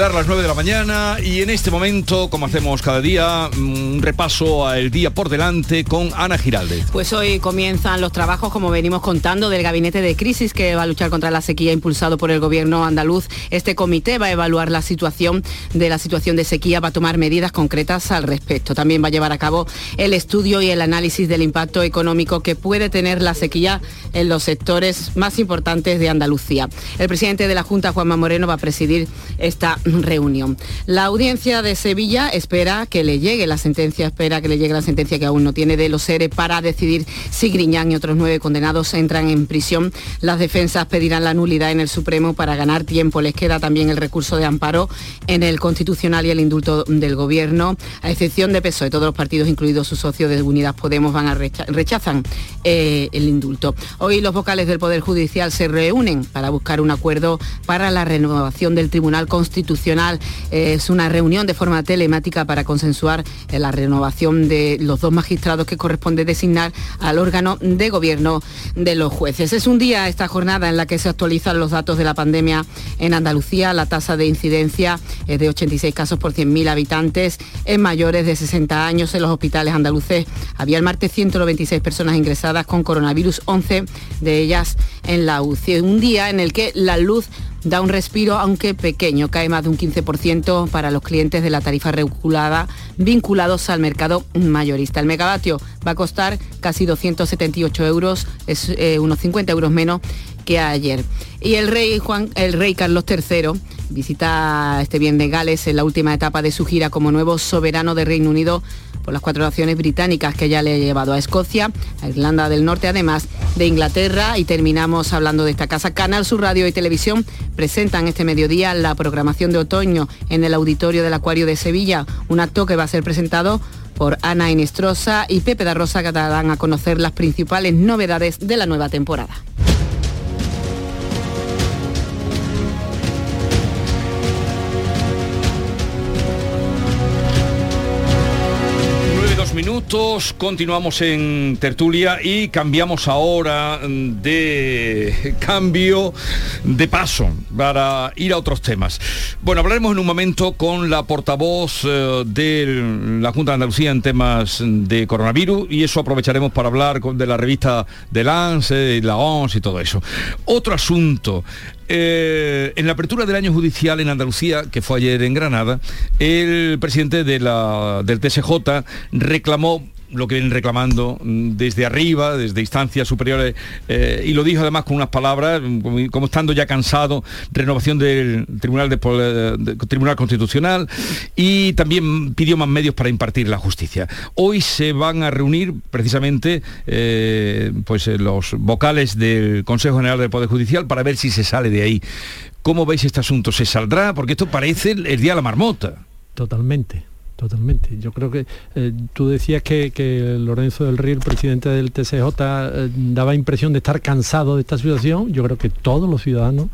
Dar las 9 de la mañana y en este momento, como hacemos cada día, un repaso al día por delante con Ana Giraldez. Pues hoy comienzan los trabajos, como venimos contando, del gabinete de crisis que va a luchar contra la sequía impulsado por el gobierno andaluz. Este comité va a evaluar la situación de la situación de sequía, va a tomar medidas concretas al respecto. También va a llevar a cabo el estudio y el análisis del impacto económico que puede tener la sequía en los sectores más importantes de Andalucía. El presidente de la Junta, Juanma Moreno, va a presidir esta reunión. La audiencia de Sevilla espera que le llegue la sentencia, espera que le llegue la sentencia que aún no tiene de los ERE para decidir si Griñán y otros nueve condenados entran en prisión. Las defensas pedirán la nulidad en el Supremo para ganar tiempo. Les queda también el recurso de amparo en el Constitucional y el indulto del Gobierno, a excepción de PSOE. Todos los partidos, incluidos sus socios de Unidas Podemos, van a rechazan eh, el indulto. Hoy los vocales del Poder Judicial se reúnen para buscar un acuerdo para la renovación del Tribunal Constitucional es una reunión de forma telemática para consensuar eh, la renovación de los dos magistrados que corresponde designar al órgano de gobierno de los jueces. Es un día esta jornada en la que se actualizan los datos de la pandemia en Andalucía. La tasa de incidencia es de 86 casos por 100.000 habitantes en mayores de 60 años en los hospitales andaluces. Había el martes 196 personas ingresadas con coronavirus, 11 de ellas en la UCI. Un día en el que la luz da un respiro, aunque pequeño, cae más de un 15% para los clientes de la tarifa regulada vinculados al mercado mayorista. El megavatio va a costar casi 278 euros, es eh, unos 50 euros menos que ayer. Y el rey Juan, el rey Carlos III visita este bien de Gales en la última etapa de su gira como nuevo soberano de Reino Unido las cuatro naciones británicas que ya le ha llevado a Escocia, a Irlanda del Norte, además de Inglaterra. Y terminamos hablando de esta casa. Canal Sur Radio y Televisión presentan este mediodía la programación de otoño en el auditorio del Acuario de Sevilla, un acto que va a ser presentado por Ana Inestrosa y Pepe da Rosa que darán a conocer las principales novedades de la nueva temporada. Minutos, continuamos en tertulia y cambiamos ahora de cambio de paso para ir a otros temas. Bueno, hablaremos en un momento con la portavoz eh, de la Junta de Andalucía en temas de coronavirus y eso aprovecharemos para hablar de la revista de Lance, la ONS y todo eso. Otro asunto, eh, en la apertura del año judicial en Andalucía, que fue ayer en Granada, el presidente de la, del TSJ reclamó lo que vienen reclamando mm, desde arriba, desde instancias superiores, eh, y lo dijo además con unas palabras, mm, como, estando ya cansado, renovación del Tribunal, de, Tribunal Constitucional, y también pidió más medios para impartir la justicia. Hoy se van a reunir precisamente eh, pues, eh, los vocales del Consejo General del Poder Judicial para ver si se sale de ahí. ¿Cómo veis este asunto? ¿Se saldrá? Porque esto parece el día de la marmota. Totalmente Totalmente. Yo creo que eh, tú decías que, Lorenzo del Río, el presidente del TCJ, eh, daba impresión de estar cansado de esta situación. Yo creo que todos los ciudadanos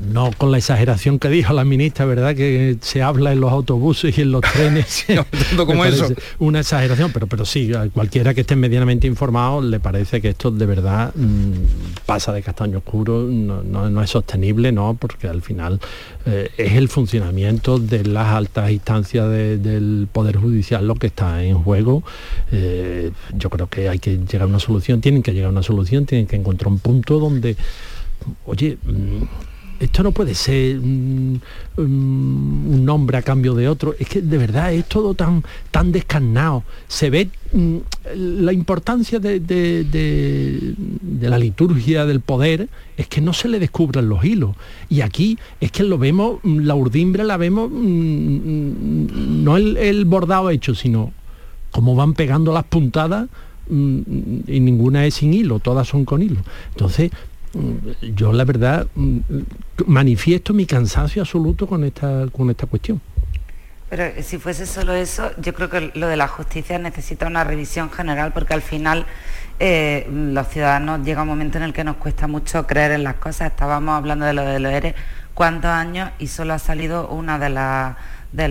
no con la exageración que dijo la ministra, ¿verdad? Que se habla en los autobuses y en los trenes. como eso. Una exageración, pero, pero sí, a cualquiera que esté medianamente informado le parece que esto de verdad mm, pasa de castaño oscuro, no, es sostenible, ¿no? Porque al final eh, es el funcionamiento de las altas instancias del Poder Judicial lo que está en juego. Eh, yo creo que hay que llegar a una solución, tienen que llegar a una solución, tienen que encontrar un punto donde, oye, mm, esto no puede ser un, nombre a cambio de otro. Es que de verdad es todo tan, tan descarnado. Se ve mm, la importancia de, la liturgia del poder es que no se le descubran los hilos. Y aquí es que lo vemos, mm, la urdimbre la vemos, mm, no el, el bordado hecho, sino cómo van pegando las puntadas y ninguna es sin hilo, todas son con hilo. Entonces, yo la verdad mm, manifiesto mi cansancio absoluto con esta, con esta cuestión. Pero si fuese solo eso, yo creo que lo de la justicia necesita una revisión general porque al final eh, los ciudadanos llega un momento en el que nos cuesta mucho creer en las cosas. Estábamos hablando de lo de los ERE cuántos años y solo ha salido una de las de,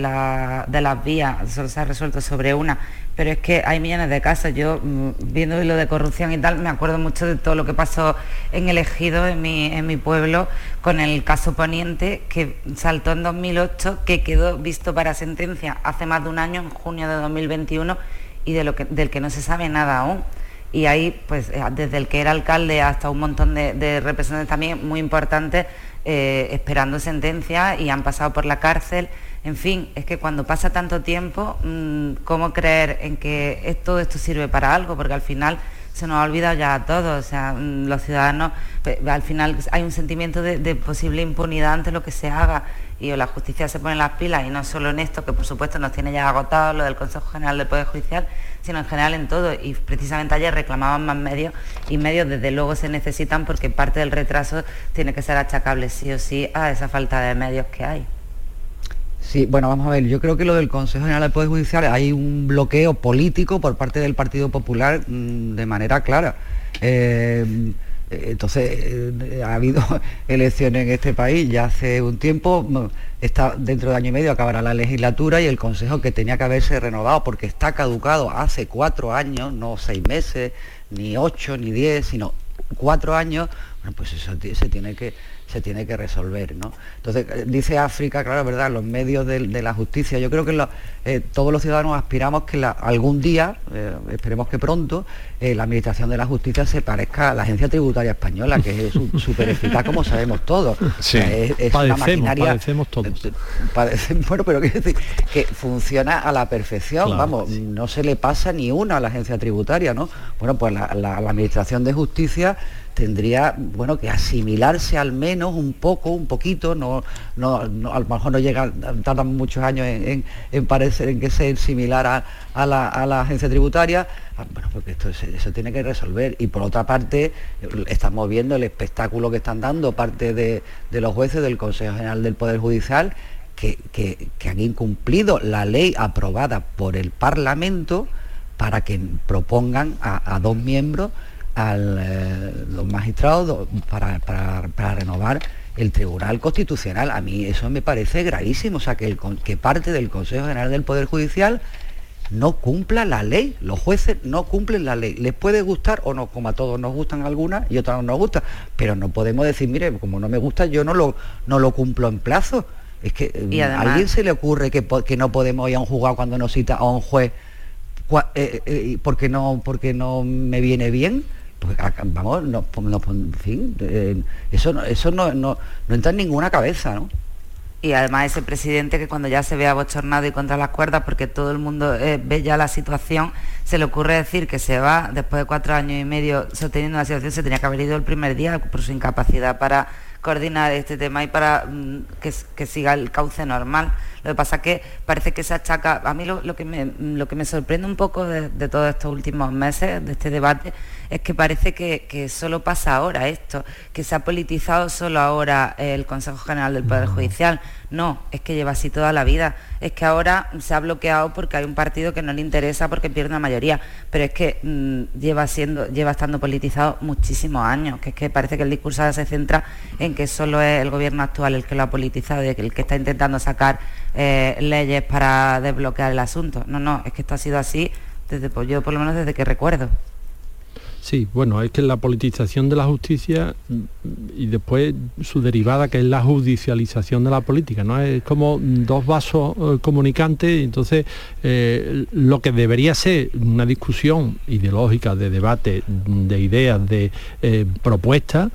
de las vías, solo se ha resuelto sobre una, pero es que hay millones de casos. Yo, mm, viendo lo de corrupción y tal, me acuerdo mucho de todo lo que pasó en el ejido, en mi, en mi pueblo, con el caso Poniente, que saltó en 2008, que quedó visto para sentencia hace más de un año, en junio de 2021, y de lo del que no se sabe nada aún y ahí, pues eh, desde el que era alcalde hasta un montón de, representantes también muy importantes eh, esperando sentencia y han pasado por la cárcel. En fin, es que cuando pasa tanto tiempo, mm, ¿cómo creer en que todo esto sirve para algo? Porque al final se nos ha olvidado ya a todos, o sea, mm, los ciudadanos, al final hay un sentimiento de, posible impunidad ante lo que se haga y la justicia se pone las pilas y no solo en esto, que por supuesto nos tiene ya agotado lo del Consejo General del Poder Judicial, sino en general en todo. Y precisamente ayer reclamaban más medios y medios desde luego se necesitan porque parte del retraso tiene que ser achacable sí o sí a esa falta de medios que hay. Sí, bueno, vamos a ver, yo creo que lo del Consejo General del Poder Judicial hay un bloqueo político por parte del Partido Popular mm, de manera clara. Eh, entonces, eh, ha habido elecciones en este país ya hace un tiempo, mm, está dentro de año y medio acabará la legislatura y el Consejo que tenía que haberse renovado porque está caducado hace cuatro años, no seis meses, ni ocho, ni diez, sino cuatro años, bueno, pues eso se tiene que se tiene que resolver. ¿no? Entonces, eh, dice África, claro, ¿verdad? Los medios de, la justicia. Yo creo que eh, todos los ciudadanos aspiramos que algún día, eh, esperemos que pronto, la Administración de la Justicia se parezca a la Agencia Tributaria Española, que es súper eficaz, como sabemos todos. Sí. es, una maquinaria, padecemos todos. bueno, pero quiero decir que funciona a la perfección, vamos, no se le pasa ni una a la Agencia Tributaria, ¿no? Bueno, pues la Administración de Justicia tendría bueno que asimilarse al menos un poco, un poquito, no, no, a lo mejor no llega, tardan muchos años en, parecer en que sea similar a, la, agencia tributaria, ah, bueno, porque esto eso tiene que resolver. Y por otra parte, estamos viendo el espectáculo que están dando parte de, los jueces del Consejo General del Poder Judicial, que, han incumplido la ley aprobada por el Parlamento para que propongan a dos miembros a eh, los magistrados para, renovar el Tribunal Constitucional. A mí eso me parece gravísimo, o sea, que, el, que parte del Consejo General del Poder Judicial no cumpla la ley. Los jueces no cumplen la ley. Les puede gustar o no, como a todos nos gustan algunas y otras no nos gustan, pero no podemos decir, mire, como no me gusta, yo no lo, no lo cumplo en plazo. Es que mm, a alguien se le ocurre que, que, no podemos ir a un juzgado cuando nos cita a un juez eh, eh, porque, no, porque no me viene bien pues, vamos, no, en fin, eh, eso, no, eso no, no, entra en ninguna cabeza, ¿no? Y además ese presidente que cuando ya se ve abochornado y contra las cuerdas, porque todo el mundo eh, ve ya la situación, se le ocurre decir que se va después de cuatro años y medio sosteniendo la situación, se tenía que haber ido el primer día por su incapacidad para coordinar este tema y para mm, que, siga el cauce normal. Lo que pasa es que parece que se achaca, a mí lo, que, me, lo que me sorprende un poco de, de todos estos últimos meses, de este debate, es que parece que, solo pasa ahora esto, que se ha politizado solo ahora el Consejo General del Poder Judicial. No, es que lleva así toda la vida. Es que ahora se ha bloqueado porque hay un partido que no le interesa porque pierde una mayoría. Pero es que mm, lleva siendo, lleva estando politizado muchísimos años. Que es que parece que el discurso ahora se centra en que solo es el gobierno actual el que lo ha politizado y el que está intentando sacar eh, leyes para desbloquear el asunto. No, no, es que esto ha sido así desde, pues, yo por lo menos desde que recuerdo. Sí, bueno, es que la politización de la justicia y después su derivada que es la judicialización de la política, ¿no? Es como dos vasos eh, comunicantes entonces eh, lo que debería ser una discusión ideológica, de debate, de ideas, de eh, propuestas,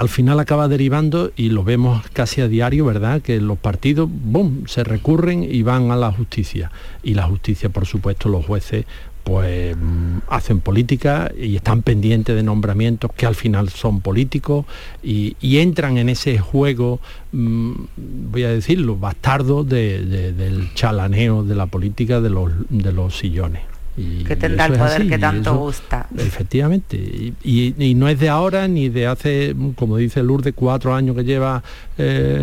al final acaba derivando y lo vemos casi a diario, ¿verdad? Que los partidos, ¡bum!, se recurren y van a la justicia. Y la justicia, por supuesto, los jueces pues mm, hacen política y están pendientes de nombramientos que al final son políticos y, entran en ese juego, mm, voy a decirlo, bastardo del chalaneo de la política de los, de los sillones. Y que tendrá el poder que tanto gusta. Efectivamente. Y, no es de ahora ni de hace, como dice Lourdes, cuatro años que lleva eh,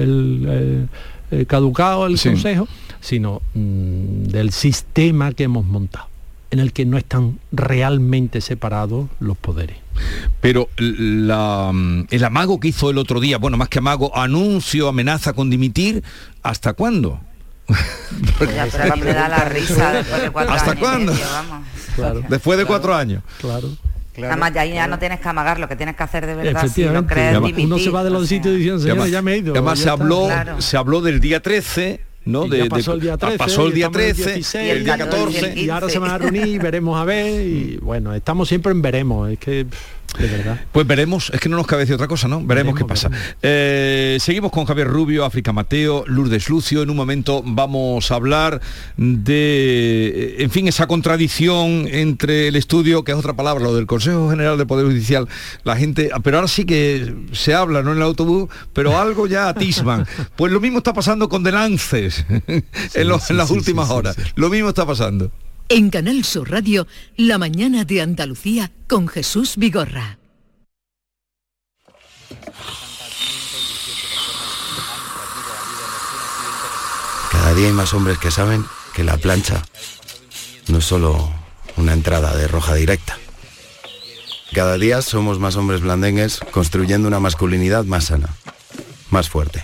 el, caducado el Consejo, sino mm, del sistema que hemos montado. en el que no están realmente separados los poderes. Pero el amago que hizo el otro día, bueno, más que amago, anuncio, amenaza con dimitir, ¿hasta cuándo? da la risa después de cuatro ¿Hasta cuándo? Después de cuatro años. Claro. Claro, Además, ya, ya no tienes que amagar, lo que tienes que hacer de verdad. Si no crees uno se va de los sitios diciendo, señor, ya me he ido. Además, se habló, se habló del día 13 ¿no? De, pasó el día 13, pasó el día 13 y el, día 14 y ahora se van a reunir y veremos a ver y bueno estamos siempre en veremos es que pues veremos, es que no nos cabe decir otra cosa, ¿no? Veremos, qué pasa. Eh, seguimos con Javier Rubio, África Mateo, Lourdes Lucio. En un momento vamos a hablar de, eh, en fin, esa contradicción entre el estudio, que es otra palabra, lo del Consejo General de Poder Judicial. La gente, pero ahora sí que se habla, ¿no? En el autobús, pero algo ya atisman. Pues lo mismo está pasando con Delances en, en las últimas horas. Lo mismo está pasando. En Canal Sur Radio, La mañana de Andalucía con Jesús Vigorra. Cada día hay más hombres que saben que la plancha no es solo una entrada de roja directa. Cada día somos más hombres blandengues construyendo una masculinidad más sana, más fuerte.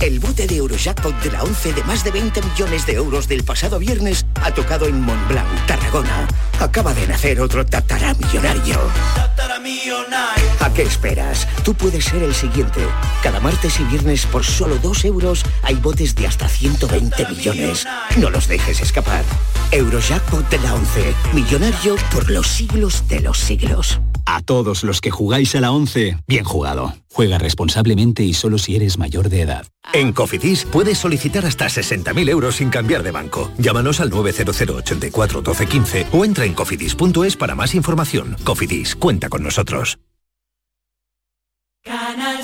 El bote de Eurojackpot de la 11 de más de 20 millones de euros del pasado viernes ha tocado en Montblanc, Tarragona. Acaba de nacer otro tataramillonario. ¿A qué esperas? Tú puedes ser el siguiente. Cada martes y viernes por solo 2 euros hay botes de hasta 120 millones. No los dejes escapar. Eurojackpot de la 11. Millonario por los siglos de los siglos. A todos los que jugáis a la 11, bien jugado. Juega responsablemente y solo si eres mayor de edad. En Cofidis puedes solicitar hasta 60.000 euros sin cambiar de banco. Llámanos al 900 84 12 15 o entra en cofidis.es para más información. Cofidis, cuenta con nosotros. Canal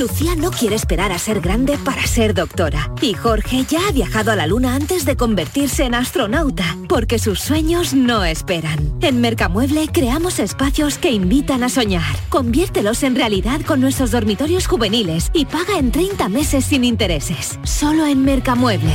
Lucía no quiere esperar a ser grande para ser doctora. Y Jorge ya ha viajado a la luna antes de convertirse en astronauta, porque sus sueños no esperan. En Mercamueble creamos espacios que invitan a soñar. Conviértelos en realidad con nuestros dormitorios juveniles y paga en 30 meses sin intereses. Solo en Mercamueble.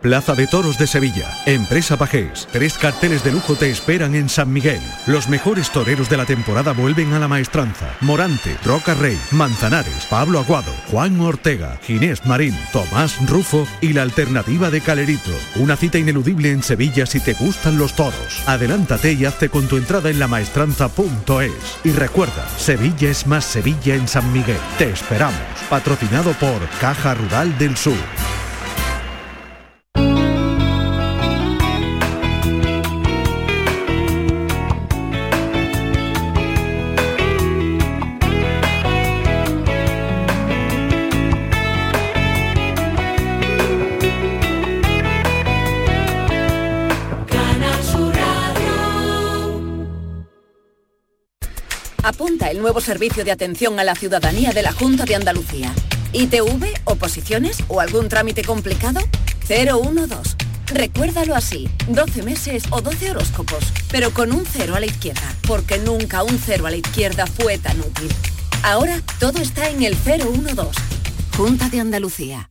Plaza de Toros de Sevilla, Empresa Pajés. Tres carteles de lujo te esperan en San Miguel. Los mejores toreros de la temporada vuelven a la maestranza. Morante, Roca Rey, Manzanares, Pablo Aguado, Juan Ortega, Ginés Marín, Tomás Rufo y la alternativa de Calerito. Una cita ineludible en Sevilla si te gustan los toros. Adelántate y hazte con tu entrada en lamaestranza.es. Y recuerda, Sevilla es más Sevilla en San Miguel. Te esperamos. Patrocinado por Caja Rural del Sur. Nuevo servicio de atención a la ciudadanía de la Junta de Andalucía. ITV, oposiciones o algún trámite complicado? 012. Recuérdalo así, 12 meses o 12 horóscopos, pero con un cero a la izquierda, porque nunca un cero a la izquierda fue tan útil. Ahora todo está en el 012. Junta de Andalucía.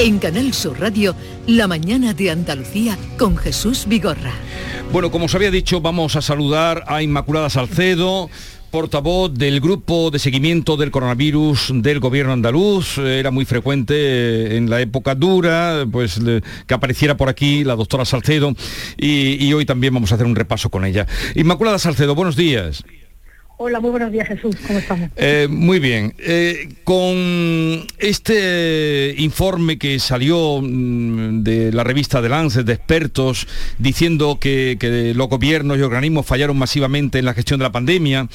En Canal Sur Radio, La mañana de Andalucía con Jesús Vigorra. Bueno, como os había dicho, vamos a saludar a Inmaculada Salcedo portavoz del grupo de seguimiento del coronavirus del gobierno andaluz. Era muy frecuente en la época dura, pues que apareciera por aquí la doctora Salcedo y hoy también vamos a hacer un repaso con ella. Inmaculada Salcedo, buenos días. Hola, muy buenos días Jesús, ¿cómo estamos? Eh, muy bien. Eh, con este informe que salió mm, de la revista de Lancet de expertos diciendo que, los gobiernos y organismos fallaron masivamente en la gestión de la pandemia,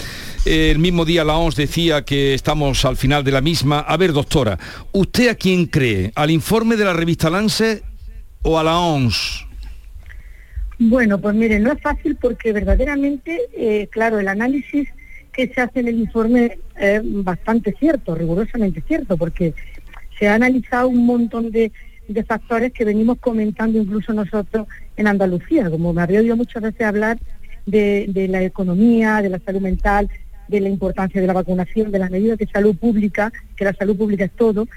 eh, el mismo día la OMS decía que estamos al final de la misma. A ver, doctora, ¿usted a quién cree? ¿Al informe de la revista Lancet o a la OMS? Bueno, pues mire, no es fácil porque verdaderamente, claro, el análisis que se hace en el informe es bastante cierto, rigurosamente cierto, porque se ha analizado un montón de, factores que venimos comentando incluso nosotros en Andalucía, como me había oído muchas veces hablar de, la economía, de la salud mental, de la importancia de la vacunación, de las medidas de salud pública, que la salud pública es todo,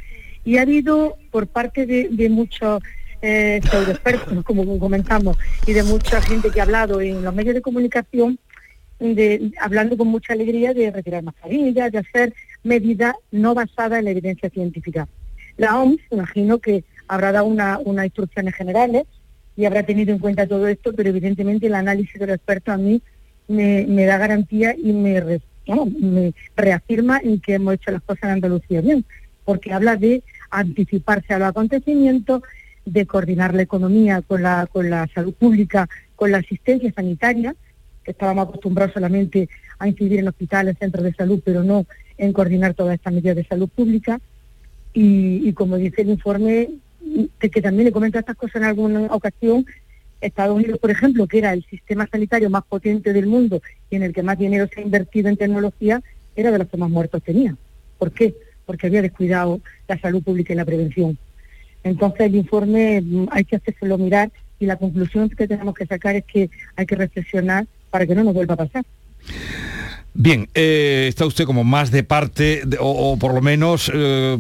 y ha habido por parte de, muchos eh, expertos, como comentamos, y de mucha gente que ha hablado en los medios de comunicación, de, hablando con mucha alegría de retirar mascarillas, de hacer medidas no basadas en la evidencia científica. La OMS, imagino que habrá dado unas instrucciones generales y habrá tenido en cuenta todo esto, pero evidentemente el análisis de los expertos a mí me, da garantía y me, me reafirma en que hemos hecho las cosas en Andalucía bien, porque habla de anticiparse a los acontecimientos, de coordinar la economía con la, con la salud pública, con la asistencia sanitaria, estábamos acostumbrados solamente a incidir en hospitales, centros de salud, pero no en coordinar todas estas medidas de salud pública. Y, como dice el informe, que, también le comento estas cosas en alguna ocasión, Estados Unidos, por ejemplo, que era el sistema sanitario más potente del mundo y en el que más dinero se ha invertido en tecnología, era de los que más muertos tenía. ¿Por qué? Porque había descuidado la salud pública y la prevención. Entonces el informe mm, hay que hacérselo mirar y la conclusión que tenemos que sacar es que hay que reflexionar para que no nos vuelva a pasar. Bien, eh, está usted como más de parte, o, por lo menos eh,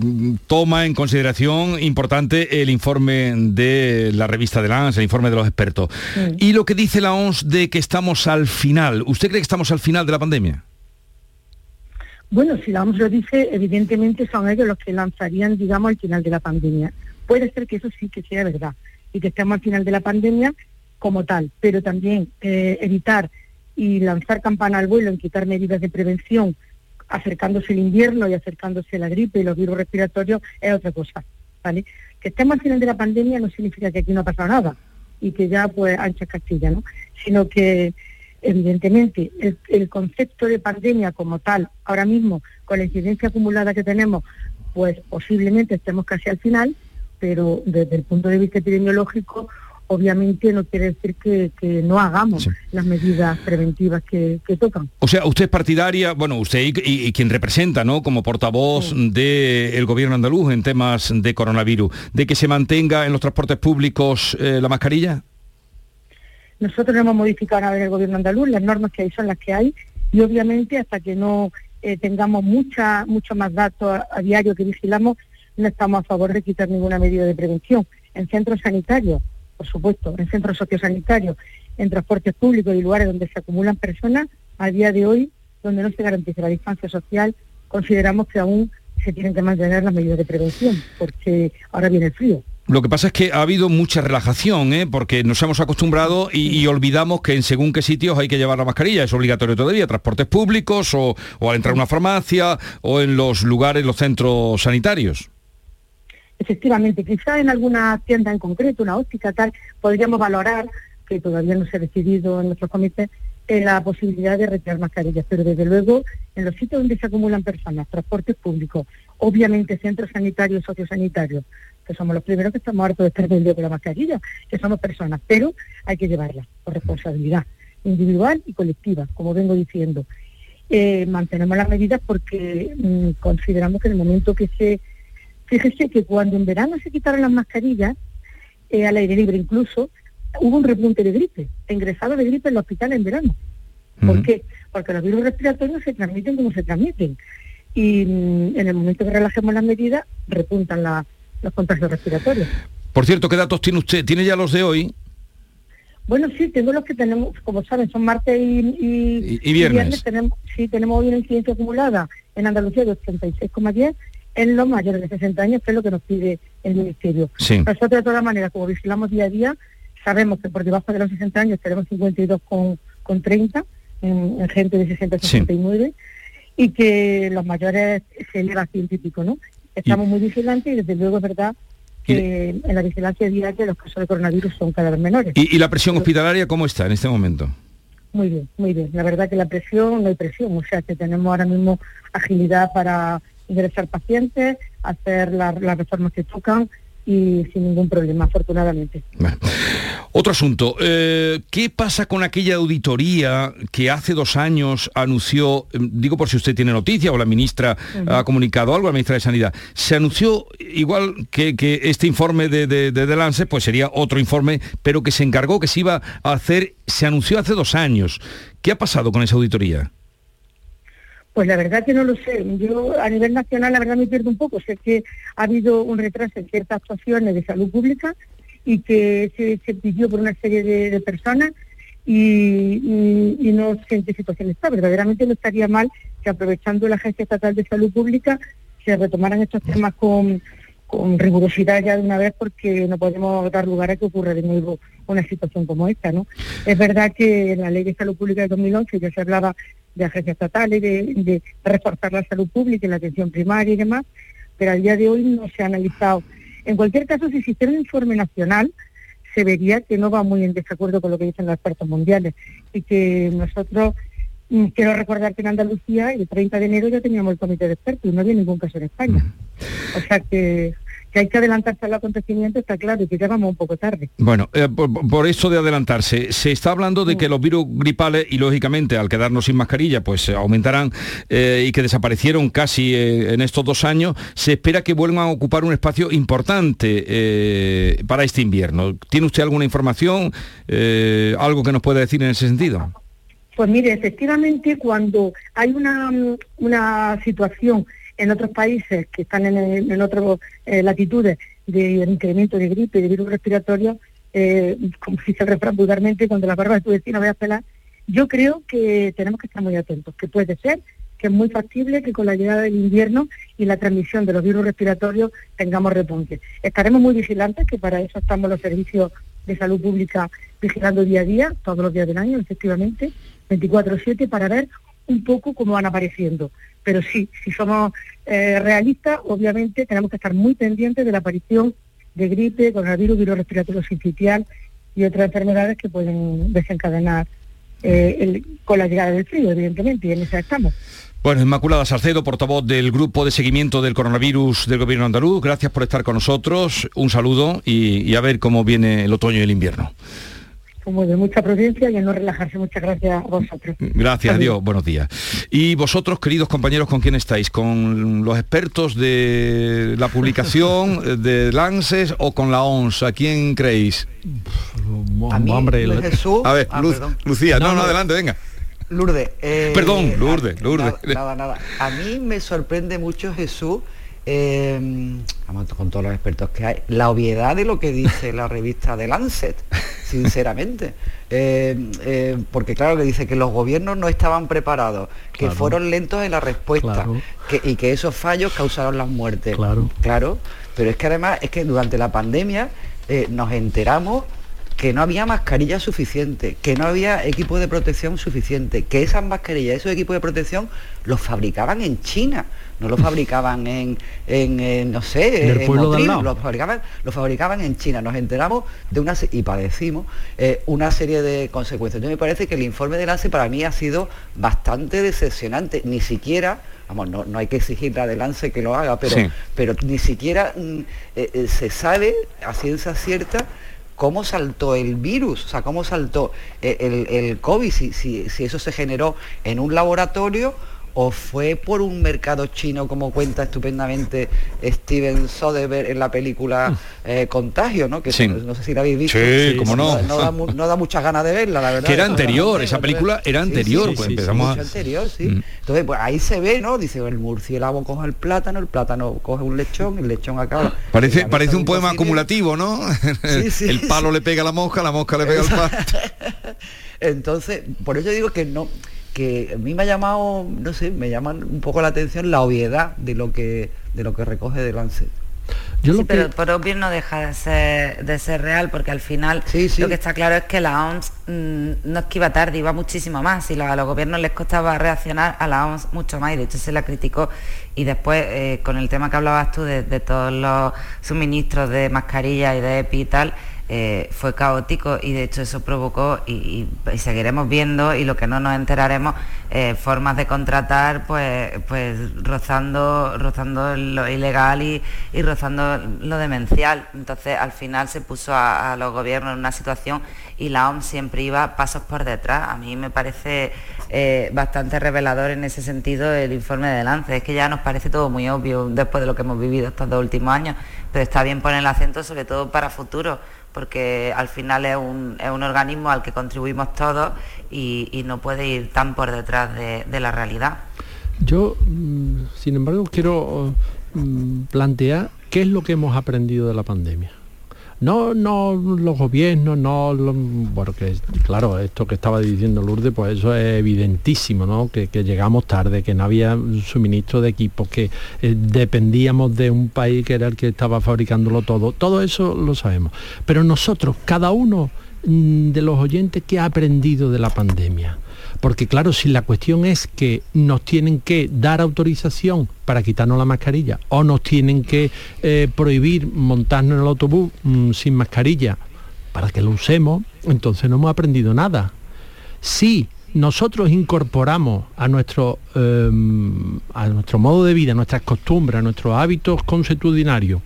toma en consideración importante el informe de la revista de la OMS, el informe de los expertos. Y lo que dice la OMS de que estamos al final, ¿usted cree que estamos al final de la pandemia? Bueno, si la OMS lo dice, evidentemente son ellos los que lanzarían, digamos, al final de la pandemia. Puede ser que eso sí que sea verdad y que estemos al final de la pandemia como tal, pero también eh, evitar y lanzar campana al vuelo en quitar medidas de prevención acercándose el invierno y acercándose la gripe y los virus respiratorios es otra cosa, ¿vale? Que estemos al final de la pandemia no significa que aquí no ha pasado nada y que ya pues ancha Castilla, ¿no? Sino que evidentemente el, el, concepto de pandemia como tal, ahora mismo con la incidencia acumulada que tenemos, pues posiblemente estemos casi al final, pero desde el punto de vista epidemiológico obviamente no quiere decir que, no hagamos las medidas preventivas que, tocan. O sea, usted es partidaria, bueno, usted y, quien representa, ¿no? Como portavoz del gobierno andaluz en temas de coronavirus, de que se mantenga en los transportes públicos eh, la mascarilla. Nosotros no hemos modificado nada en el gobierno andaluz, las normas que hay son las que hay y obviamente hasta que no eh, tengamos mucha, mucho más datos a diario que vigilamos, no estamos a favor de quitar ninguna medida de prevención. En centros sanitarios por supuesto, en centros sociosanitarios, en transportes públicos y lugares donde se acumulan personas, a día de hoy, donde no se garantiza la distancia social, consideramos que aún se tienen que mantener las medidas de prevención, porque ahora viene el frío. Lo que pasa es que ha habido mucha relajación, ¿eh? porque nos hemos acostumbrado y, olvidamos que en según qué sitios hay que llevar la mascarilla. Es obligatorio todavía, transportes públicos o, o al entrar a una farmacia o en los lugares, los centros sanitarios. Efectivamente, quizá en alguna tienda en concreto, una óptica tal, podríamos valorar, que todavía no se ha decidido en nuestros comités, eh, la posibilidad de retirar mascarillas, pero desde luego en los sitios donde se acumulan personas, transportes públicos, obviamente centros sanitarios, sociosanitarios, que somos los primeros que estamos hartos de estar vendiendo con la mascarilla, que somos personas, pero hay que llevarla por responsabilidad individual y colectiva, como vengo diciendo. Eh, mantenemos las medidas porque mm, consideramos que en el momento que se Fíjese que cuando en verano se quitaron las mascarillas, eh, al aire libre incluso, hubo un repunte de gripe, ingresado de gripe en el hospital en verano. ¿Por qué? Porque los virus respiratorios se transmiten como se transmiten. Y mm, en el momento que relajemos las medidas, repuntan las los contagios respiratorios. Por cierto, ¿qué datos tiene usted? ¿Tiene ya los de hoy? Bueno, sí, tengo los que tenemos, como saben, son martes y, y, viernes. tenemos, sí, tenemos hoy una incidencia acumulada en Andalucía de 86,10 en los mayores de 60 años, que es lo que nos pide el Ministerio. Nosotros, de todas maneras, como vigilamos día a día, sabemos que por debajo de los 60 años tenemos 52,30 con, en, gente de 60 a 69 y que los mayores se eleva científico, ¿no? Estamos muy vigilantes y desde luego es verdad que en la vigilancia diaria los casos de coronavirus son cada vez menores. ¿Y, la presión hospitalaria cómo está en este momento? Muy bien, muy bien. La verdad que la presión, no hay presión, o sea que tenemos ahora mismo agilidad para ingresar pacientes, hacer las reformas que tocan y sin ningún problema, afortunadamente. Otro asunto, eh, ¿qué pasa con aquella auditoría que hace dos años anunció, eh, digo por si usted tiene noticia o la ministra ha comunicado algo, la ministra de Sanidad, se anunció igual que, este informe de, de, de Lance, pues sería otro informe, pero que se encargó que se iba a hacer, se anunció hace dos años. ¿Qué ha pasado con esa auditoría? Pues la verdad que no lo sé. Yo a nivel nacional la verdad me pierdo un poco. Sé que ha habido un retraso en ciertas actuaciones de salud pública y que se, pidió por una serie de, personas y, no sé en qué situación está. Verdaderamente no estaría mal que aprovechando la Agencia Estatal de Salud Pública se retomaran estos temas con, con rigurosidad ya de una vez porque no podemos dar lugar a que ocurra de nuevo una situación como esta. ¿no? Es verdad que en la Ley de Salud Pública de 2011 ya se hablaba de agencias estatales, de, de reforzar la salud pública y la atención primaria y demás, pero al día de hoy no se ha analizado. En cualquier caso, si existiera un informe nacional, se vería que no va muy en desacuerdo con lo que dicen los expertos mundiales y que nosotros, mm, quiero recordar que en Andalucía el 30 de enero ya teníamos el comité de expertos y no había ningún caso en España. O sea que que hay que adelantarse al acontecimiento está claro y que ya vamos un poco tarde. Bueno, eh, por, eso de adelantarse, se está hablando de que los virus gripales, y lógicamente al quedarnos sin mascarilla, pues aumentarán eh, y que desaparecieron casi eh, en estos dos años, se espera que vuelvan a ocupar un espacio importante para este invierno. ¿Tiene usted alguna información, algo que nos pueda decir en ese sentido? Pues mire, efectivamente cuando hay una, una situación en otros países que están en, otras eh, latitudes de incremento de gripe de virus respiratorio, eh, como si se refrán vulgarmente, cuando la barba de tu vecino vaya a pelar, yo creo que tenemos que estar muy atentos, que puede ser que es muy factible que con la llegada del invierno y la transmisión de los virus respiratorios tengamos repunte. Estaremos muy vigilantes, que para eso estamos los servicios de salud pública vigilando día a día, todos los días del año, efectivamente, 24-7, para ver un poco cómo van apareciendo. Pero sí, si somos eh, realistas, obviamente tenemos que estar muy pendientes de la aparición de gripe, coronavirus, virus respiratorio sincitial y otras enfermedades que pueden desencadenar eh, con la llegada del frío, evidentemente, y en eso estamos. Bueno, Inmaculada Salcedo, portavoz del Grupo de Seguimiento del Coronavirus del Gobierno andaluz, gracias por estar con nosotros, un saludo y a ver cómo viene el otoño y el invierno como de mucha prudencia y en no relajarse. Muchas gracias a vosotros. Gracias, Dios. Buenos días. Y vosotros, queridos compañeros, ¿con quién estáis? ¿Con los expertos de la publicación de Lances o con la ONS? ¿A quién creéis? A mí, Jesús. A ver, ah, Lucía. No, no, adelante, venga. Lourdes. Eh, perdón, Lourdes, Lourdes. Nada, nada, A mí me sorprende mucho Jesús eh, con todos los expertos que hay, la obviedad de lo que dice la revista de Lancet, sinceramente. Eh, eh, porque claro que dice que los gobiernos no estaban preparados, que fueron lentos en la respuesta y que esos fallos causaron las muertes. Claro. claro. Pero es que además es que durante la pandemia nos enteramos que no había mascarilla suficiente, que no había equipo de protección suficiente, que esas mascarillas, esos equipos de protección los fabricaban en China no lo fabricaban en, en, no sé, en, lo fabricaban, lo fabricaban en China. Nos enteramos de una y padecimos eh, una serie de consecuencias. Entonces me parece que el informe de Lance para mí ha sido bastante decepcionante. Ni siquiera, vamos, no, hay que exigirle a de Lance que lo haga, pero, pero ni siquiera mm, eh, eh, se sabe a ciencia cierta cómo saltó el virus, o sea, cómo saltó el, el COVID, si, si, si eso se generó en un laboratorio o fue por un mercado chino como cuenta estupendamente Steven Soderbergh en la película mm. eh, Contagio, ¿no? Que no, sé si la habéis visto. Sí, como no. No, da, muchas ganas de verla, la verdad. Que era anterior, esa película era anterior, pues empezamos anterior, sí. Mm. Entonces, pues ahí se ve, ¿no? Dice, el murciélago coge el plátano, el plátano coge un lechón, el lechón acaba. Parece, parece un poema acumulativo, ¿no? el palo le pega a la mosca, la mosca le pega al palo. Entonces, por eso digo que no que a mí me ha llamado, no sé, me llaman un poco la atención la obviedad de lo que, de lo que recoge de Lancet. sí, pero por obvio no deja de ser, de ser real, porque al final lo que está claro es que la OMS mm, no es que iba tarde, iba muchísimo más, y a los gobiernos les costaba reaccionar a la OMS mucho más, y de hecho se la criticó. Y después, eh, con el tema que hablabas tú de, de todos los suministros de mascarilla y de EPI y tal, eh, fue caótico y de hecho eso provocó y, seguiremos viendo y lo que no nos enteraremos eh, formas de contratar pues pues rozando rozando lo ilegal y, rozando lo demencial. Entonces al final se puso a, los gobiernos en una situación y la OMS siempre iba pasos por detrás. A mí me parece eh, bastante revelador en ese sentido el informe de Lance. Es que ya nos parece todo muy obvio después de lo que hemos vivido estos dos últimos años pero está bien poner el acento sobre todo para futuro porque al final es un, organismo al que contribuimos todos y, no puede ir tan por detrás de, la realidad. Yo, mm, sin embargo, quiero mm, plantear qué es lo que hemos aprendido de la pandemia. No, no los gobiernos, no porque claro, esto que estaba diciendo Lourdes, pues eso es evidentísimo, ¿no? Que, llegamos tarde, que no había suministro de equipos, que eh, dependíamos de un país que era el que estaba fabricándolo todo. Todo eso lo sabemos. Pero nosotros, cada uno mm, de los oyentes que ha aprendido de la pandemia, porque claro, si la cuestión es que nos tienen que dar autorización para quitarnos la mascarilla o nos tienen que eh, prohibir montarnos en el autobús mm, sin mascarilla para que lo usemos, entonces no hemos aprendido nada. Si nosotros incorporamos a nuestro, em, a nuestro modo de vida, a nuestras costumbres, a nuestros hábitos consuetudinarios,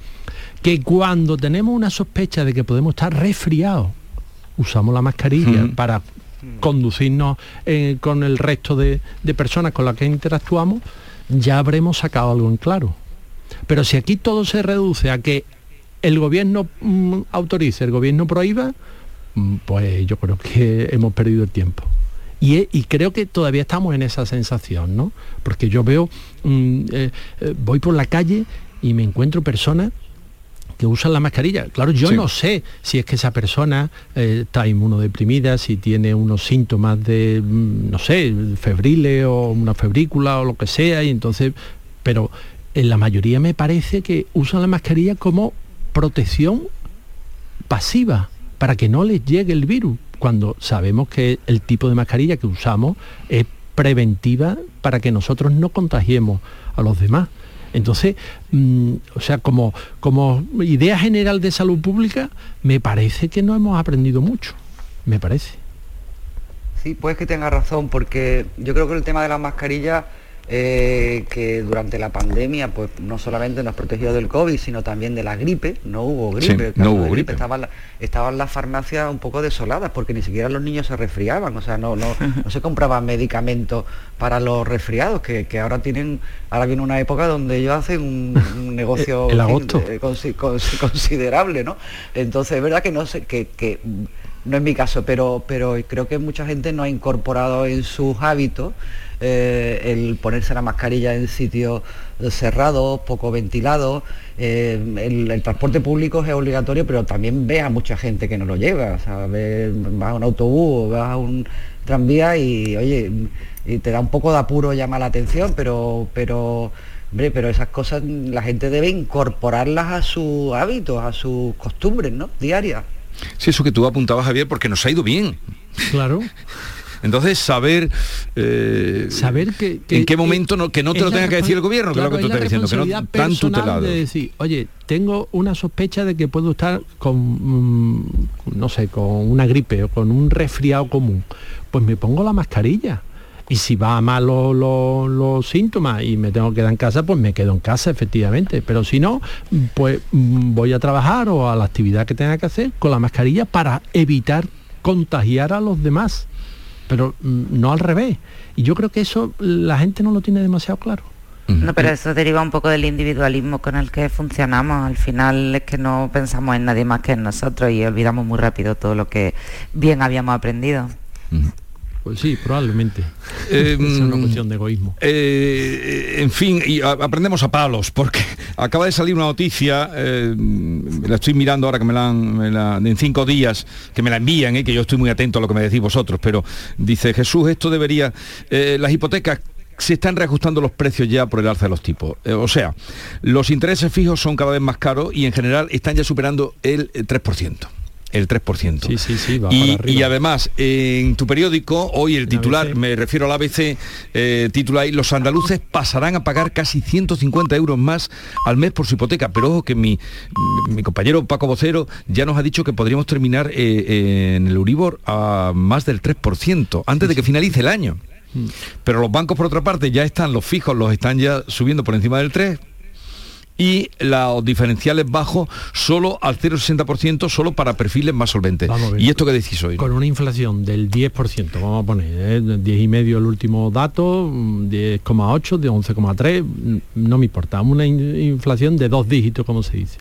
que cuando tenemos una sospecha de que podemos estar resfriados, usamos la mascarilla para conducirnos eh, con el resto de, personas con las que interactuamos, ya habremos sacado algo en claro. Pero si aquí todo se reduce a que el gobierno mm, autorice, el gobierno prohíba, mm, pues yo creo que hemos perdido el tiempo. Y, creo que todavía estamos en esa sensación, ¿no? Porque yo veo, mm, eh, eh, voy por la calle y me encuentro personas que usan la mascarilla. Claro, yo no sé si es que esa persona eh, está inmunodeprimida, si tiene unos síntomas de, mm, no sé, febriles o una febrícula o lo que sea, y entonces, pero en la mayoría me parece que usan la mascarilla como protección pasiva, para que no les llegue el virus, cuando sabemos que el tipo de mascarilla que usamos es preventiva para que nosotros no contagiemos a los demás. Entonces, mm, o sea, como, como idea general de salud pública, me parece que no hemos aprendido mucho, me parece. Sí, pues que tenga razón, porque yo creo que el tema de las mascarillas eh, que durante la pandemia pues no solamente nos protegió del COVID, sino también de la gripe, no hubo gripe, no hubo gripe. Estaban, estaban, las farmacias un poco desoladas porque ni siquiera los niños se resfriaban, o sea, no, no, no se compraban medicamentos para los resfriados, que, ahora tienen, ahora viene una época donde ellos hacen un, negocio considerable, ¿no? Entonces es verdad que no sé, que, que no es mi caso, pero, pero creo que mucha gente no ha incorporado en sus hábitos eh, el ponerse la mascarilla en sitios cerrados, poco ventilados. Eh, el, transporte público es obligatorio, pero también ve a mucha gente que no lo lleva. O sea, vas a un autobús, vas a un tranvía y, oye, y te da un poco de apuro, llama la atención, pero, pero, hombre, pero esas cosas la gente debe incorporarlas a sus hábitos, a sus costumbres, ¿no? Diarias. Sí, eso que tú apuntabas, Javier, porque nos ha ido bien. Claro. Entonces, saber, eh, saber que, en qué momento no, que no te lo tenga que decir el gobierno, que es lo que tú estás diciendo, que no tan tutelado. De decir, oye, tengo una sospecha de que puedo estar con, mm, no sé, con una gripe o con un resfriado común. Pues me pongo la mascarilla. Y si va a mal los síntomas y me tengo que quedar en casa, pues me quedo en casa, efectivamente. Pero si no, pues mm, voy a trabajar o a la actividad que tenga que hacer con la mascarilla para evitar contagiar a los demás. Pero mm, no al revés. Y yo creo que eso la gente no lo tiene demasiado claro. No, pero eso deriva un poco del individualismo con el que funcionamos. Al final es que no pensamos en nadie más que en nosotros y olvidamos muy rápido todo lo que bien habíamos aprendido. Pues sí, probablemente. es una Em, cuestión de egoísmo. Eh, en fin, y a- aprendemos a palos, porque acaba de salir una noticia, eh, la estoy mirando ahora que me la han, me la- en cinco días, que me la envían, eh, que yo estoy muy atento a lo que me decís vosotros, pero dice Jesús, esto debería, eh, las hipotecas se están reajustando los precios ya por el alza de los tipos. Eh, o sea, los intereses fijos son cada vez más caros y en general están ya superando el eh, 3%. El 3%. Sí, sí, sí, va y, para y además, en tu periódico, hoy el titular, me refiero al ABC, eh, titula ahí, los andaluces pasarán a pagar casi 150 euros más al mes por su hipoteca. Pero ojo que mi, mi compañero Paco Vocero ya nos ha dicho que podríamos terminar eh, eh, en el Uribor a más del 3% antes de que finalice el año. Mm. Pero los bancos, por otra parte, ya están, los fijos los están ya subiendo por encima del 3%. Y los diferenciales bajos solo al 0,60%, solo para perfiles más solventes. Ver. ¿Y esto qué decís hoy? Con una inflación del 10%, vamos a poner, ¿eh? 10 y medio el último dato, mm, 10,8, de 11,3, mm, no me importa, una in- inflación de dos dígitos, como se dice.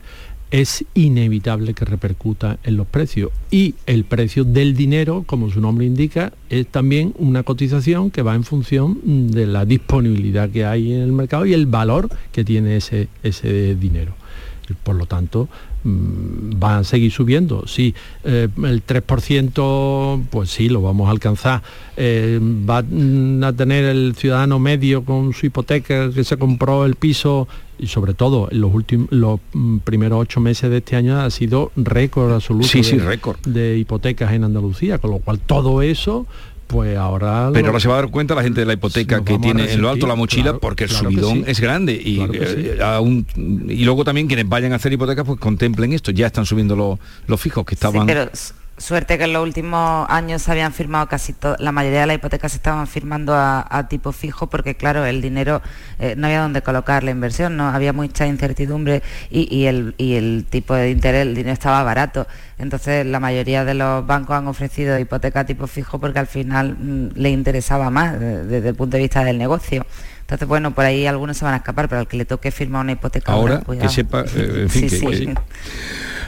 Es inevitable que repercuta en los precios. Y el precio del dinero, como su nombre indica, es también una cotización que va en función de la disponibilidad que hay en el mercado y el valor que tiene ese, ese dinero. Por lo tanto, van a seguir subiendo. Sí, eh, el 3%, pues sí, lo vamos a alcanzar. Eh, va mm, a tener el ciudadano medio con su hipoteca que se compró el piso y sobre todo en los últimos los mm, primeros ocho meses de este año ha sido récord absoluto Sí, sí, récord. de hipotecas en Andalucía, con lo cual todo eso pues ahora Pero lo- ahora se va a dar cuenta la gente de la hipoteca que tiene en lo alto la mochila claro, porque el claro subidón sí. es grande y, Claro sí. eh, aún- y luego también quienes vayan a hacer hipotecas pues contemplen esto, ya están subiendo los, los fijos que Sí, estaban... pero suerte que en los últimos años se habían firmado casi todo, la mayoría de las hipotecas se estaban firmando a, tipo fijo porque claro, el dinero eh, no había dónde colocar la inversión, no había mucha incertidumbre y, el, tipo de interés, el dinero estaba barato. Entonces la mayoría de los bancos han ofrecido hipoteca a tipo fijo porque al final mm, le interesaba más eh, desde el punto de vista del negocio. Entonces, bueno, por ahí algunos se van a escapar, pero al que le toque firmar una hipoteca Ahora, ahora, que cuidado. sepa, eh, en fin, Sí, que- sí.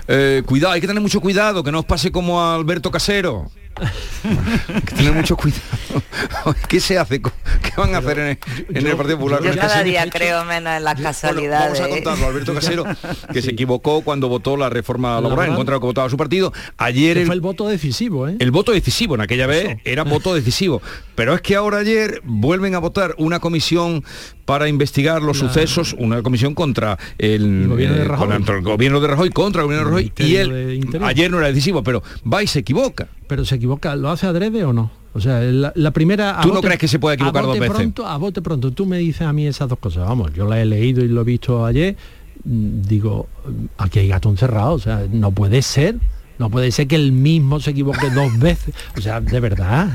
Eh, cuidado, hay que tener mucho cuidado, que no os pase como a Alberto Casero. Hay que tener mucho cuidado. ¿Qué se hace? ¿Qué van a hacer en el, en el Partido Popular? Yo con este cada día creo menos en las casualidades. Vamos a contarlo, Alberto Casero, que se equivocó cuando votó la reforma laboral, Laboral. en contra de lo que votaba su partido. Ayer el, fue el voto decisivo, ¿eh? el voto decisivo, en aquella vez era voto decisivo. Pero es que ahora ayer vuelven a votar una comisión para investigar los sucesos, una comisión contra el, gobierno de eh, Rajoy. contra el gobierno de Rajoy, contra el gobierno de Rajoy, y él ayer no era decisivo, pero va y se equivoca. Pero se equivoca, ¿lo hace adrede o no? O sea, la, la primera... a ¿Tú no crees que se puede a equivocar bote dos veces? Pronto, a bote pronto, tú me dices a mí esas dos cosas. Vamos, yo la he leído y lo he visto ayer. mm, Digo, aquí hay gato encerrado. O sea, no puede ser. No puede ser que el mismo se equivoque dos veces. O sea, de verdad.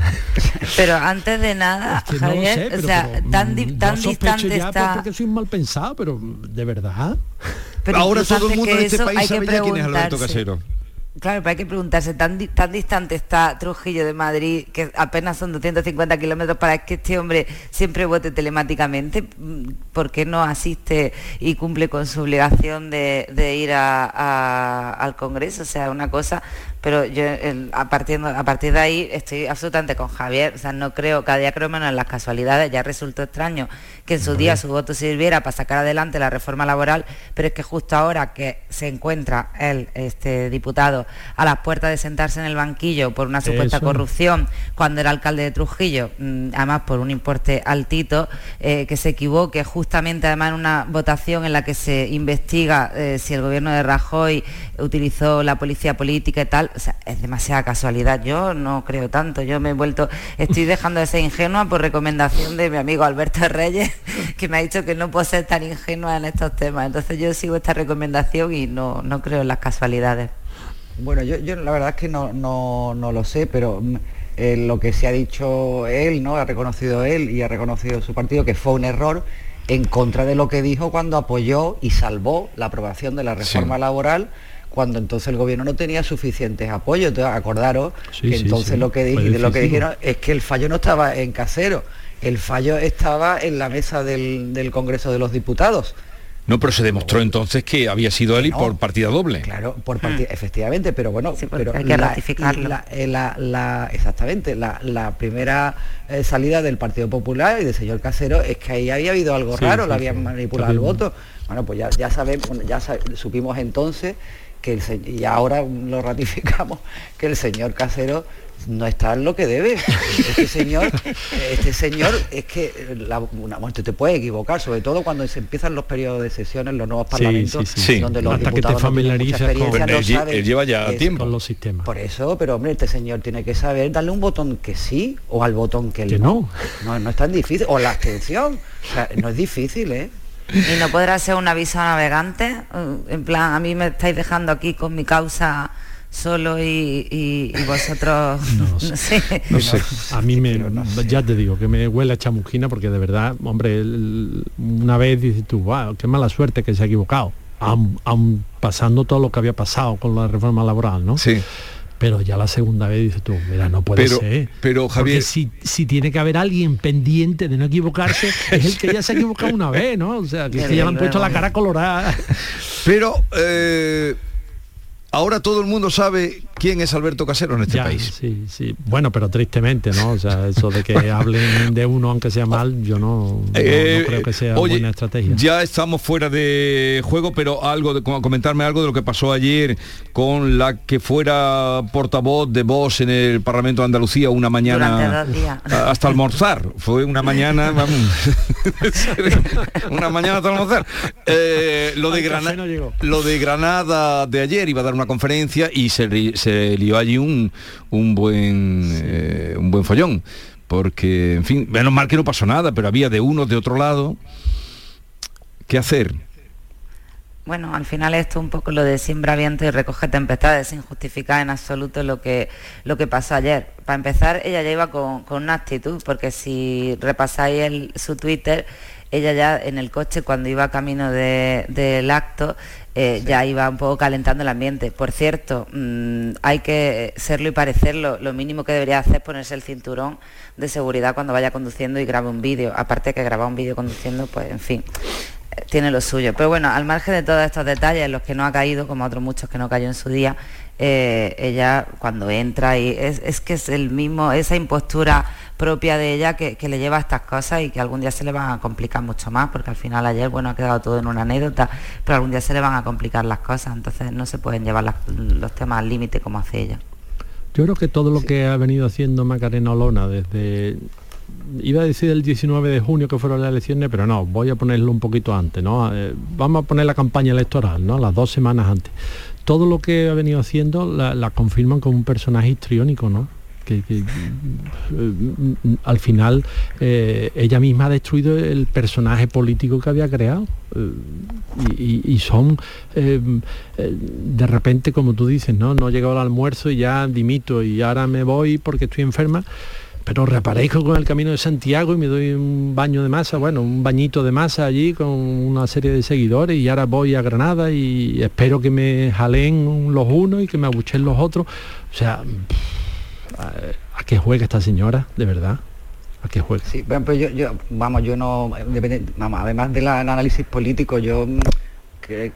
Pero antes de nada, Que no lo Javier, o sea, pero, tan, mm, di- yo tan distante ya por- está. porque soy mal pensado, pero de verdad. Pero ahora todo el mundo en este país sabe ya quién es Alberto. Casero. Claro, pero hay que preguntarse, tan, tan distante está Trujillo de Madrid, que apenas son 250 kilómetros, para que este hombre siempre vote telemáticamente. Mm, ¿Por qué no asiste y cumple con su obligación de, ir al Congreso? O sea, una cosa, pero yo el- a, partir, a partir de ahí estoy absolutamente con Javier. O sea, no creo, cada día creo menos en las casualidades. Ya resultó extraño que en su día su voto sirviera para sacar adelante la reforma laboral, pero es que justo ahora que se encuentra él, este diputado, a las puertas de sentarse en el banquillo por una supuesta Eso. corrupción cuando era alcalde de Trujillo, mm, además por un importe altito, eh, que se equivoque justamente además en una votación en la que se investiga eh, si el gobierno de Rajoy utilizó la policía política y tal, o sea, es demasiada casualidad. Yo no creo tanto, yo me he vuelto, estoy dejando de ser ingenua por recomendación de mi amigo Alberto Reyes, que me ha dicho que no puedo ser tan ingenua en estos temas. Entonces yo sigo esta recomendación y no, no creo en las casualidades. Bueno, yo, yo la verdad es que no, no, no lo sé, pero mm, eh, lo que se ha dicho él, ¿no? Ha reconocido él y ha reconocido su partido que fue un error en contra de lo que dijo cuando apoyó y salvó la aprobación de la reforma laboral cuando entonces el gobierno no tenía suficientes apoyos. Entonces, acordaros que entonces lo que, lo que dijeron es que el fallo no estaba en casero, el fallo estaba en la mesa del Congreso de los Diputados. No, pero se demostró entonces que había sido él y por partida doble. Claro, por partida, efectivamente, pero bueno, pero hay que ratificarlo. Eh, la, exactamente, la, primera eh, salida del Partido Popular y del señor Casero es que ahí había habido algo raro, lo habían manipulado el voto. Bueno, pues ya, ya sabemos, ya supimos entonces que el y ahora lo ratificamos que el señor Casero no está en lo que debe. Este señor, este señor es que la, una muerte te puede equivocar, sobre todo cuando se empiezan los periodos de sesiones, los nuevos parlamentos, donde los Hasta diputados que te él, lleva ya tiempo con los sistemas. Por eso, pero hombre, este señor tiene que saber darle un botón que sí o al botón que, no. no. No es tan difícil. O la abstención. no es difícil, ¿eh? Y no podrá ser un aviso navegante, en plan, a mí me estáis dejando aquí con mi causa solo y, vosotros no, sé, no sé. a mí me ya te digo que me huele a chamusquina porque de verdad hombre una vez dices tú wow, qué mala suerte que se ha equivocado aún, pasando todo lo que había pasado con la reforma laboral no sí pero ya la segunda vez dices tú, mira, no puede ser. Pero Javier. si, si tiene que haber alguien pendiente de no equivocarse, es el que ya se ha equivocado una vez, ¿no? O sea, que, ya le han puesto la cara colorada. Pero eh, ahora todo el mundo sabe quién es Alberto Casero en este país. Sí, sí. Bueno, pero tristemente, ¿no? O sea, eso de que hablen de uno aunque sea mal, yo no, eh, creo que sea buena estrategia. Ya estamos fuera de juego, pero algo de comentarme algo de lo que pasó ayer con la que fuera portavoz de voz en el Parlamento de Andalucía una mañana hasta almorzar. Fue una mañana, vamos, una mañana hasta almorzar. Eh, lo de Granada, lo de Granada de ayer iba a dar una conferencia y se se lió allí un, un buen, eh, un buen follón. Porque, en fin, menos mal que no pasó nada, pero había de uno, de otro lado. ¿Qué hacer? Bueno, al final esto un poco lo de siembra viento y recoge tempestades sin justificar en absoluto lo que, lo que pasó ayer. Para empezar, ella ya iba con, una actitud, porque si repasáis el, su Twitter, ella ya en el coche cuando iba camino del acto eh, ya iba un poco calentando el ambiente. Por cierto, mm, hay que serlo y parecerlo. Lo mínimo que debería hacer es ponerse el cinturón de seguridad cuando vaya conduciendo y grabe un vídeo. Aparte que grabar un vídeo conduciendo, pues en fin, eh, tiene lo suyo. Pero bueno, al margen de todos estos detalles, los que no ha caído, como otros muchos que no cayó en su día, eh, ella cuando entra y es, que es el mismo, esa impostura propia de ella que, le lleva a estas cosas y que algún día se le van a complicar mucho más, porque al final ayer, bueno, ha quedado todo en una anécdota, pero algún día se le van a complicar las cosas, entonces no se pueden llevar los temas al límite como hace ella. Yo creo que todo lo que ha venido haciendo Macarena Olona desde iba a decir el 19 de junio que fueron las elecciones, pero no, voy a ponerlo un poquito antes, ¿no? Eh, vamos a poner la campaña electoral, ¿no? Las dos semanas antes todo lo que ha venido haciendo la, confirman como un personaje histriónico, ¿no? Que, eh, al final eh, ella misma ha destruido el personaje político que había creado. Eh, y, son de repente como tú dices no no llegado al almuerzo y ya dimito y ahora me voy porque estoy enferma pero reaparezco con el camino de Santiago y me doy un baño de masa, bueno, un bañito de masa allí con una serie de seguidores y ahora voy a Granada y espero que me jalen los unos y que me abuchen los otros. O sea, ¿a qué juega esta señora, de verdad? ¿A qué juega? Sí, bueno, pues yo, yo, vamos, yo no, vamos, además del análisis político, yo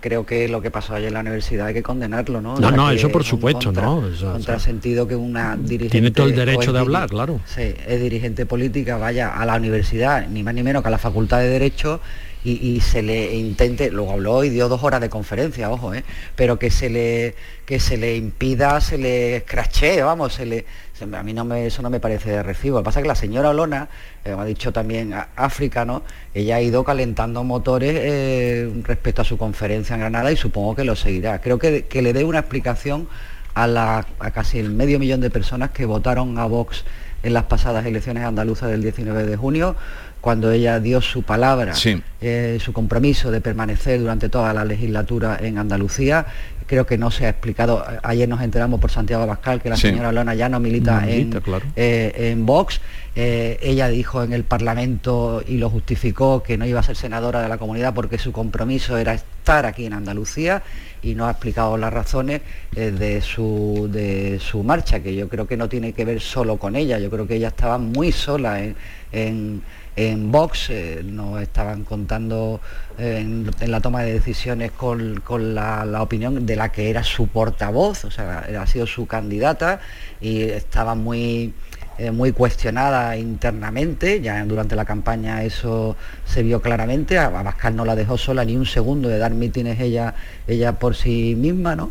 creo que lo que pasó ayer en la universidad hay que condenarlo, ¿no? No, no, eso por supuesto, ¿no? contra sentido que una dirigente... Tiene todo el derecho de hablar, claro. Sí, es dirigente política, vaya a la universidad, ni más ni menos que a la Facultad de Derecho y, se le intente, luego habló y dio dos horas de conferencia, ojo, ¿eh? pero que se le que se le impida, se le escrache, vamos, se le, a mí no me, eso no me parece de recibo. Lo que pasa es que la señora Olona, eh, ha dicho también África, ¿no? ella ha ido calentando motores eh, respecto a su conferencia en Granada y supongo que lo seguirá. Creo que, que le dé una explicación a, la, a casi el medio millón de personas que votaron a Vox en las pasadas elecciones andaluzas del 19 de junio, cuando ella dio su palabra, eh, su compromiso de permanecer durante toda la legislatura en Andalucía. Creo que no se ha explicado, ayer nos enteramos por Santiago Abascal que la señora Lona ya no milita, en, eh, en, Vox. Eh, ella dijo en el Parlamento y lo justificó que no iba a ser senadora de la comunidad porque su compromiso era estar aquí en Andalucía y no ha explicado las razones de, su, de su marcha, que yo creo que no tiene que ver solo con ella, yo creo que ella estaba muy sola en en Vox, eh, nos estaban contando eh, en, la toma de decisiones con, la, opinión de la que era su portavoz, o sea, ha sido su candidata y estaba muy, eh, muy cuestionada internamente, ya durante la campaña eso se vio claramente, a Abascal no la dejó sola ni un segundo de dar mítines ella, ella por sí misma, ¿no?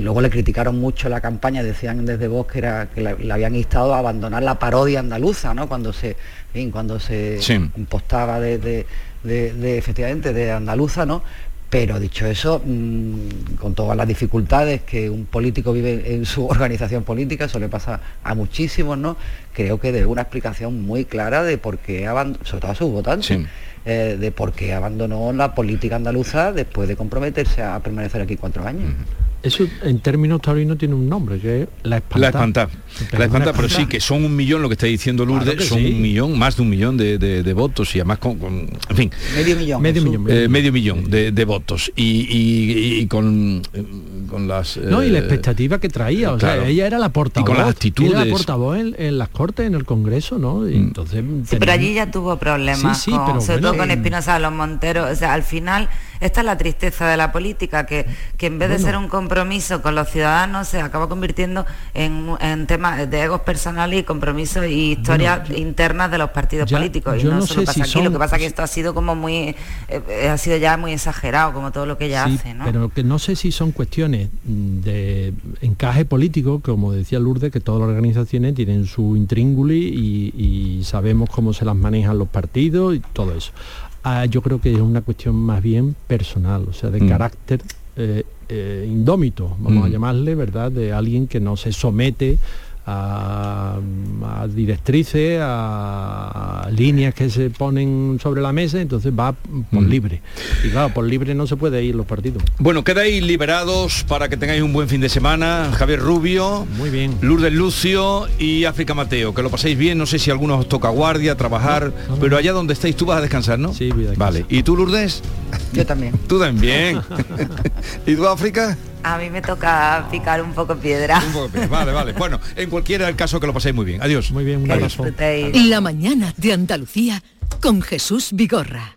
luego le criticaron mucho la campaña, decían desde Vox que, era, que le, habían instado a abandonar la parodia andaluza, ¿no? cuando se cuando se impostaba de, efectivamente de andaluza, ¿no? Pero dicho eso, mm, con todas las dificultades que un político vive en su organización política, eso le pasa a muchísimos, ¿no? Creo que debe una explicación muy clara de por qué abandonó, sobre todo a sus votantes, eh, de por qué abandonó la política andaluza después de comprometerse a permanecer aquí cuatro años. Eso en términos taurinos tiene un nombre, que es la espanta. La espanta. La espanta, pero sí, que son un millón, lo que está diciendo Lourdes, son un millón, más de un millón de, votos y además con, en fin. Medio millón. Medio millón. medio millón de, votos. Y, con, con las... No, y la expectativa que traía, o sea, ella era la portavoz. Y con las actitudes. Era la portavoz en, las Cortes, en el Congreso, ¿no? Y mm. entonces... Sí, pero allí ya tuvo problemas, con, sobre todo con Espinosa de los Monteros. O sea, al final esta es la tristeza de la política, que, que en vez de ser un compromiso con los ciudadanos se acaba convirtiendo en, en temas de egos personales y compromisos y historias internas de los partidos políticos. Y no, solo pasa aquí, lo que pasa es que esto ha sido como muy, eh, ha sido ya muy exagerado, como todo lo que ella hace. ¿no? Pero que no sé si son cuestiones de encaje político, como decía Lourdes, que todas las organizaciones tienen su intrínguli y sabemos cómo se las manejan los partidos y todo eso. Ah, yo creo que es una cuestión más bien personal, o sea, de mm. carácter eh, eh, indómito, vamos a mm. llamarle, ¿verdad? De alguien que no se somete a, directrices, a, líneas que se ponen sobre la mesa, entonces va por mm. libre. Y claro, por libre no se puede ir los partidos. Bueno, quedáis liberados para que tengáis un buen fin de semana. Javier Rubio, muy bien. Lourdes Lucio y África Mateo. Que lo paséis bien, no sé si algunos os toca guardia, trabajar, pero allá donde estáis tú vas a descansar, ¿no? Sí, Vale. ¿Y tú, Lourdes? Yo también. tú también. ¿Y tú, África? A mí me toca picar un poco piedra. Un poco piedra. Vale, vale. Bueno, en cualquiera del caso que lo paséis muy bien. Adiós. Muy bien, un abrazo. La mañana de Andalucía con Jesús Vigorra.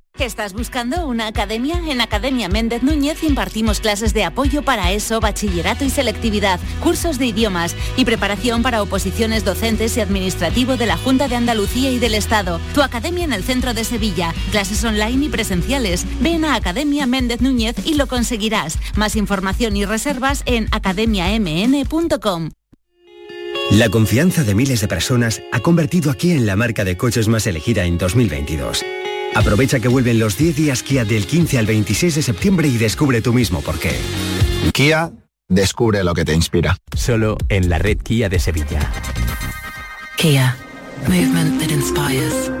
¿Estás buscando una academia? En Academia Méndez Núñez impartimos clases de apoyo para ESO, bachillerato y selectividad, cursos de idiomas y preparación para oposiciones docentes y administrativo de la Junta de Andalucía y del Estado. Tu academia en el centro de Sevilla, clases online y presenciales. Ven a Academia Méndez Núñez y lo conseguirás. Más información y reservas en academiamn.com. La confianza de miles de personas ha convertido a Kia en la marca de coches más elegida en 2022. Aprovecha que vuelven los 10 días Kia del 15 al 26 de septiembre y descubre tú mismo por qué. Kia, descubre lo que te inspira. Solo en la red Kia de Sevilla. Kia, movement that inspires.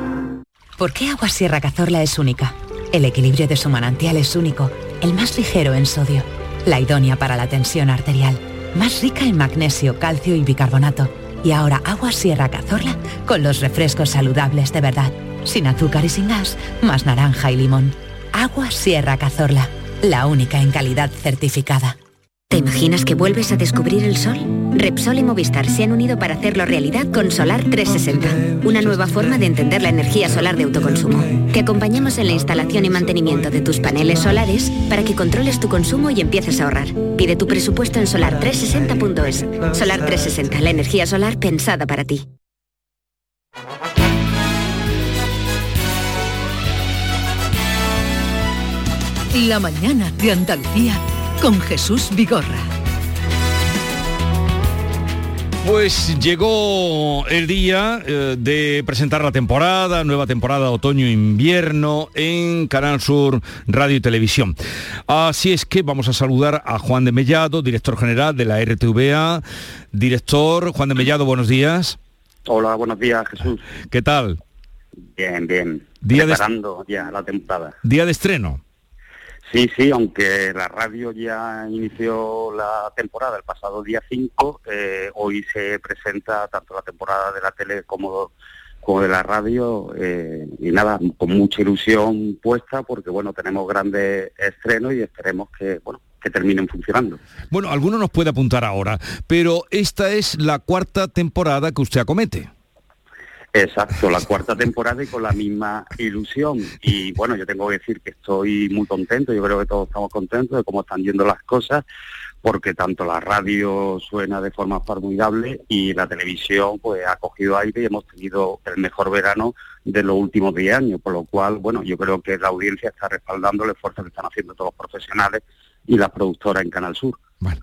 ¿Por qué Agua Sierra Cazorla es única? El equilibrio de su manantial es único, el más ligero en sodio, la idónea para la tensión arterial más rica en magnesio, calcio y bicarbonato. Y ahora agua Sierra Cazorla con los refrescos saludables de verdad, sin azúcar y sin gas, más naranja y limón. Agua Sierra Cazorla, la única en calidad certificada. ¿Te imaginas que vuelves a descubrir el sol? Repsol y Movistar se han unido para hacerlo realidad con Solar 360, una nueva forma de entender la energía solar de autoconsumo. Te acompañamos en la instalación y mantenimiento de tus paneles solares para que controles tu consumo y empieces a ahorrar. Pide tu presupuesto en solar360.es. Solar 360, la energía solar pensada para ti. La mañana de Andalucía con Jesús Vigorra. Pues llegó el día eh, de presentar la temporada, nueva temporada otoño-invierno en Canal Sur Radio y Televisión. Así es que vamos a saludar a Juan de Mellado, director general de la RTVA. Director, Juan de Mellado, buenos días. Hola, buenos días, Jesús. ¿Qué tal? Bien, bien. Día Preparando ya la temporada. Día de estreno. Sí, sí, aunque la radio ya inició la temporada el pasado día 5, eh, hoy se presenta tanto la temporada de la tele como, como de la radio eh, y nada, con mucha ilusión puesta porque bueno, tenemos grandes estrenos y esperemos que, bueno, que terminen funcionando. Bueno, alguno nos puede apuntar ahora, pero esta es la cuarta temporada que usted acomete. Exacto, la cuarta temporada y con la misma ilusión. Y bueno, yo tengo que decir que estoy muy contento, yo creo que todos estamos contentos de cómo están yendo las cosas, porque tanto la radio suena de forma formidable y la televisión pues ha cogido aire y hemos tenido el mejor verano de los últimos 10 años, por lo cual, bueno, yo creo que la audiencia está respaldando el esfuerzo que están haciendo todos los profesionales y las productoras en Canal Sur. Bueno,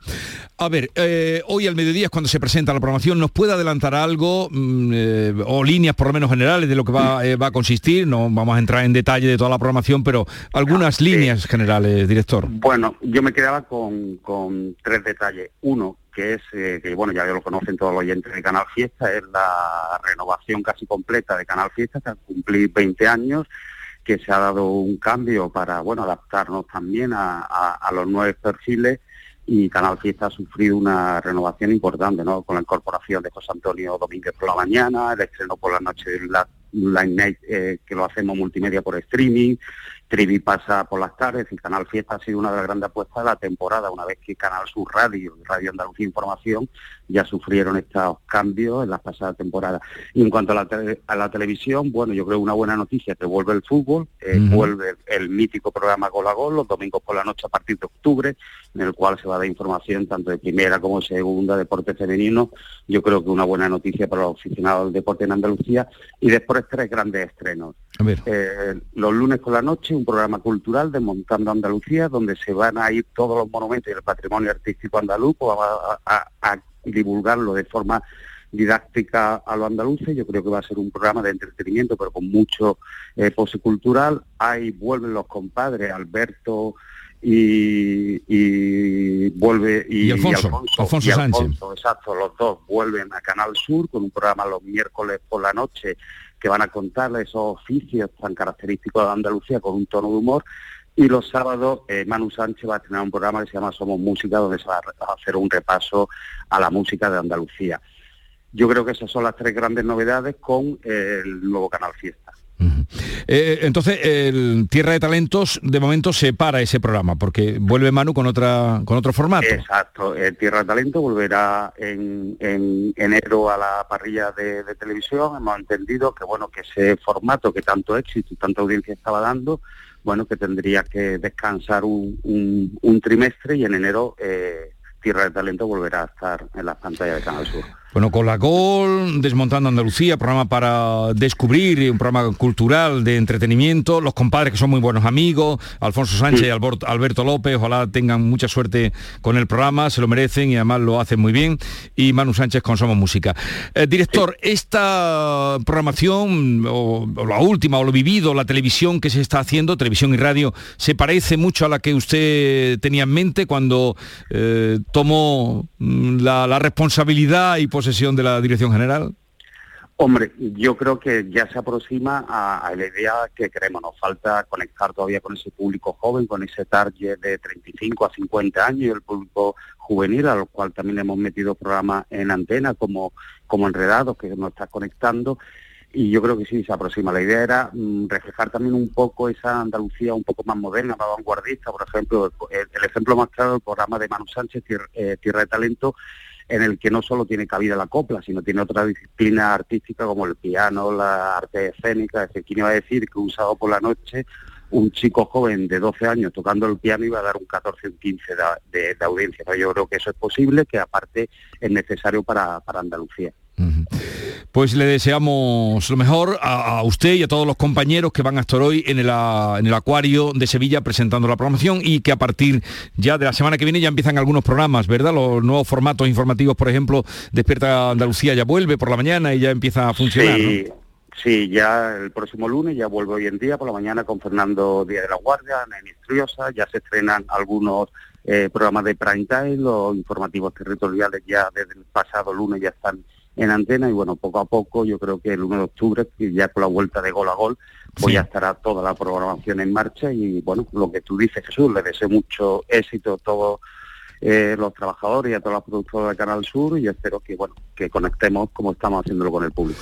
a ver, eh, hoy al mediodía es cuando se presenta la programación. ¿Nos puede adelantar algo mm, eh, o líneas por lo menos generales de lo que va, eh, va, a consistir? No vamos a entrar en detalle de toda la programación, pero algunas líneas generales, director. Bueno, yo me quedaba con, con tres detalles. Uno, que es, que bueno, ya lo conocen todos los oyentes de Canal Fiesta, es la renovación casi completa de Canal Fiesta, que cumplir 20 años que se ha dado un cambio para bueno adaptarnos también a, a los nuevos perfiles y Canal Fiesta ha sufrido una renovación importante, ¿no? Con la incorporación de José Antonio Domínguez por la mañana, el estreno por la noche de la Line Night, eh, que lo hacemos multimedia por streaming, Trivi pasa por las tardes y Canal Fiesta ha sido una de las grandes apuestas de la temporada, una vez que Canal Sur Radio y Radio Andalucía Información ya sufrieron estos cambios en las pasadas temporadas. Y en cuanto a la, televisión, bueno, yo creo una buena noticia que vuelve el fútbol, eh, vuelve el, mítico programa Gol a Gol, los domingos por la noche a partir de octubre, en el cual se va a dar información tanto de primera como de segunda, deporte femenino. Yo creo que una buena noticia para los aficionados del deporte en Andalucía. Y después tres grandes estrenos. Eh, los lunes por la noche, un programa cultural de Montando Andalucía, donde se van a ir todos los monumentos y el patrimonio artístico andaluz pues, a, divulgarlo de forma didáctica a los andaluces. Yo creo que va a ser un programa de entretenimiento, pero con mucho eh, pose cultural. Ahí vuelven los compadres, Alberto y, vuelve y, Alfonso, Alfonso, Sánchez. exacto, los dos vuelven a Canal Sur con un programa los miércoles por la noche que van a contarle esos oficios tan característicos de Andalucía con un tono de humor. Y los sábados eh, Manu Sánchez va a tener un programa que se llama Somos Música, donde se va a hacer un repaso a la música de Andalucía. Yo creo que esas son las tres grandes novedades con el nuevo canal Fiesta. Eh, entonces, el Tierra de Talentos, de momento se para ese programa, porque vuelve Manu con otra con otro formato. Exacto, el Tierra de Talento volverá en, enero a la parrilla de, televisión. Hemos entendido que bueno que ese formato que tanto éxito y tanta audiencia estaba dando, bueno, que tendría que descansar un, trimestre y en enero eh, Tierra de Talento volverá a estar en las pantallas de Canal Sur. Bueno, con la Gol, Desmontando Andalucía, programa para descubrir, un programa cultural de entretenimiento, los compadres que son muy buenos amigos, Alfonso Sánchez y Alberto López, ojalá tengan mucha suerte con el programa, se lo merecen y además lo hacen muy bien, y Manu Sánchez con Somos Música. Eh, director, esta programación, o, la última, o lo vivido, la televisión que se está haciendo, televisión y radio, ¿se parece mucho a la que usted tenía en mente cuando eh, tomó mm, la, la responsabilidad y posesión de la Dirección General? Hombre, yo creo que ya se aproxima a, la idea que queremos. Nos falta conectar todavía con ese público joven, con ese target de 35 a 50 años y el público juvenil, al cual también hemos metido programas en antena como, como Enredados, que nos está conectando. Y yo creo que sí, se aproxima. La idea era mm, reflejar también un poco esa Andalucía un poco más moderna, más vanguardista. Por ejemplo, el, ejemplo más claro, el programa de Manu Sánchez, eh, Tierra de Talento, en el que no solo tiene cabida la copla, sino tiene otra disciplina artística como el piano, la arte escénica, es decir, ¿quién iba a decir que un sábado por la noche un chico joven de 12 años tocando el piano iba a dar un 14 o un 15 de, audiencia. Yo creo que eso es posible, que aparte es necesario para Andalucía. Pues le deseamos lo mejor a, usted y a todos los compañeros que van a estar hoy en el, en el Acuario de Sevilla presentando la programación y que a partir ya de la semana que viene ya empiezan algunos programas, ¿verdad? Los nuevos formatos informativos, por ejemplo, Despierta Andalucía ya vuelve por la mañana y ya empieza a funcionar. Sí, ya el próximo lunes ya vuelvo hoy en día por la mañana con Fernando Díaz de la Guardia, en Istriosa, ya se estrenan algunos eh, programas de prime time, los informativos territoriales ya desde el pasado lunes ya están en antena y bueno, poco a poco yo creo que el 1 de octubre, ya con la vuelta de gol a gol, pues ya estará toda la programación en marcha y bueno, lo que tú dices Jesús, le deseo mucho éxito a todos eh, los trabajadores y a todos los productores de Canal Sur y espero que bueno, que conectemos como estamos haciéndolo con el público.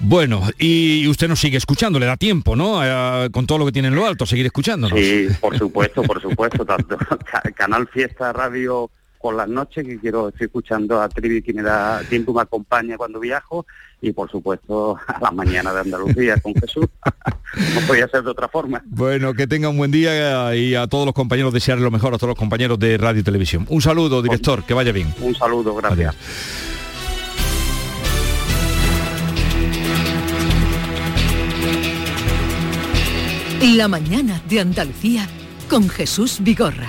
Bueno, y usted nos sigue escuchando, le da tiempo, ¿no? Eh, con todo lo que tiene en lo alto, seguir escuchándonos. Sí, por supuesto, por supuesto, tanto Canal Fiesta Radio por las noches, que quiero, estoy escuchando a Trivi, que me da tiempo, me acompaña cuando viajo, y por supuesto a la mañana de Andalucía con Jesús. no podía ser de otra forma. Bueno, que tenga un buen día y a todos los compañeros desearle lo mejor, a todos los compañeros de Radio y Televisión. Un saludo, director, que vaya bien. Un saludo, gracias. La mañana de Andalucía con Jesús Vigorra.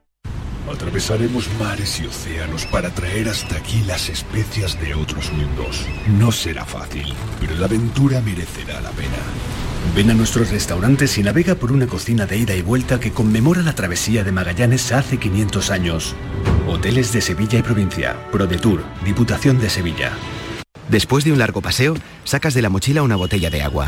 Atravesaremos mares y océanos para traer hasta aquí las especias de otros mundos. No será fácil, pero la aventura merecerá la pena. Ven a nuestros restaurantes y navega por una cocina de ida y vuelta que conmemora la travesía de Magallanes hace 500 años. Hoteles de Sevilla y provincia, ProDetour, Diputación de Sevilla. Después de un largo paseo, sacas de la mochila una botella de agua.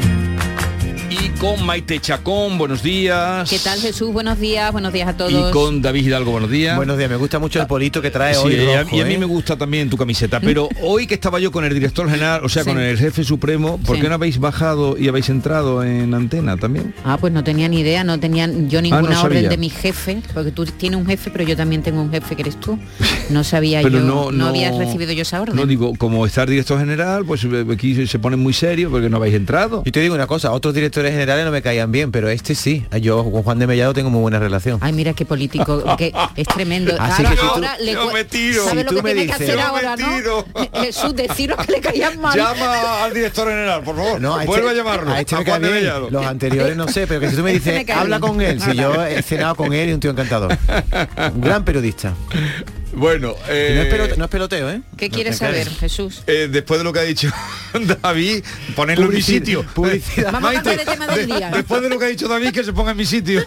Con Maite Chacón, buenos días. ¿Qué tal Jesús? Buenos días, buenos días a todos. Y con David Hidalgo, buenos días. Buenos días, me gusta mucho el polito que trae Sí, hoy. y a- y a mí ¿eh? me gusta también tu camiseta, pero hoy que estaba yo con el director general, o sea, Sí. con el jefe supremo, ¿por Sí. qué no habéis bajado y habéis entrado en antena también? Ah, pues no tenía ni idea, no tenía yo ninguna Ah, no orden de mi jefe, porque tú tienes un jefe, pero yo también tengo un jefe que eres tú. No sabía Pero yo, no, no, había recibido yo esa orden. No digo, como está el director general, pues eh, aquí se ponen muy serios porque no habéis entrado. Yo te digo una cosa, otros directores generales no me caían bien, pero este sí. Yo con Juan de Mellado tengo muy buena relación. Ay, mira qué político, que es tremendo. Así Ahora- que si tú- ahora le yo cu- me tiro. ¿Sabe Si lo tú que me tiene que dices- hacer Yo me ahora, no? Jesús, deciros que le caían mal. Llama al director general, por favor. No, a Vuelve este- a llamarlo. A este me a Juan cae de bien. Mellado. Los anteriores no sé, pero que si tú me dices, habla bien. con él, si yo he cenado con él y un tío encantador. Un gran periodista. Bueno, eh, no, es peloteo, no es peloteo, ¿eh? ¿Qué No quieres saber, Jesús? eh, después de lo que ha dicho David, ponerlo en mi sitio. publicidad. Vamos a Maite, cambiar de tema del de- día. después de lo que ha dicho David, que se ponga en mi sitio.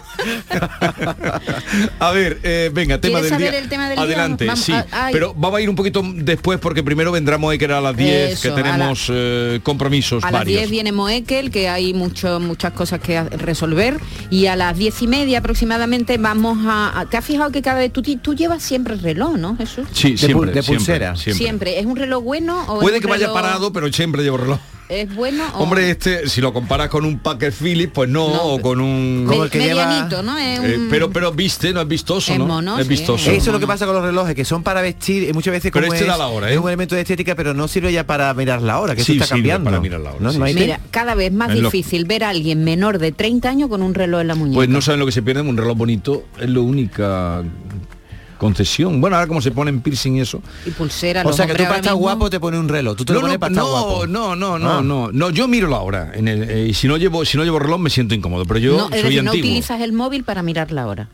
a ver, eh, venga, tema ¿Quieres del saber día. el tema del día? Adelante, sí. a- ay. pero vamos a ir un poquito después porque primero vendrá Moe, que era a las 10, Eso, que a la- tenemos eh, compromisos A las varios. 10 viene Moekel, que hay mucho, muchas cosas que resolver. Y a las 10 y media aproximadamente vamos a... a- ¿Te has fijado que cada vez tú, tú llevas siempre el reloj, ¿no, Jesús? Sí, De siempre, de pulsera. siempre. Siempre. ¿Es un reloj bueno o Puede es que vaya parado, pero siempre llevo reloj. ¿Es bueno o...? Hombre, este, si lo comparas con un Packer Phillips, pues no, No, o con un... Como el que lleva- medianito, ¿no? Es Eh, un- pero pero viste, no es vistoso, Es ¿no? mono, es sí, vistoso. Eso es lo que pasa con los relojes, que son para vestir y muchas veces Pero como este es, da la hora, ¿eh? es un elemento de estética, pero no sirve ya para mirar la hora, que Sí, eso está cambiando. para mirar la hora, ¿No, sí, Maite? Mira, cada vez más Es lo- difícil ver a alguien menor de 30 años con un reloj en la muñeca. Pues no saben lo que se pierde, un reloj bonito es la única concesión. Bueno, ahora como se ponen piercing y eso. Y pulsera, O sea que tú para estar mismo- guapo te pone un reloj, tú te lo No, pones no, para estar no, guapo. no, no, no, Ah. no, no, yo miro la hora. En el, eh, y si no llevo, si no llevo reloj me siento incómodo, pero yo no, es soy decir, no antiguo. utilizas el móvil para mirar la hora.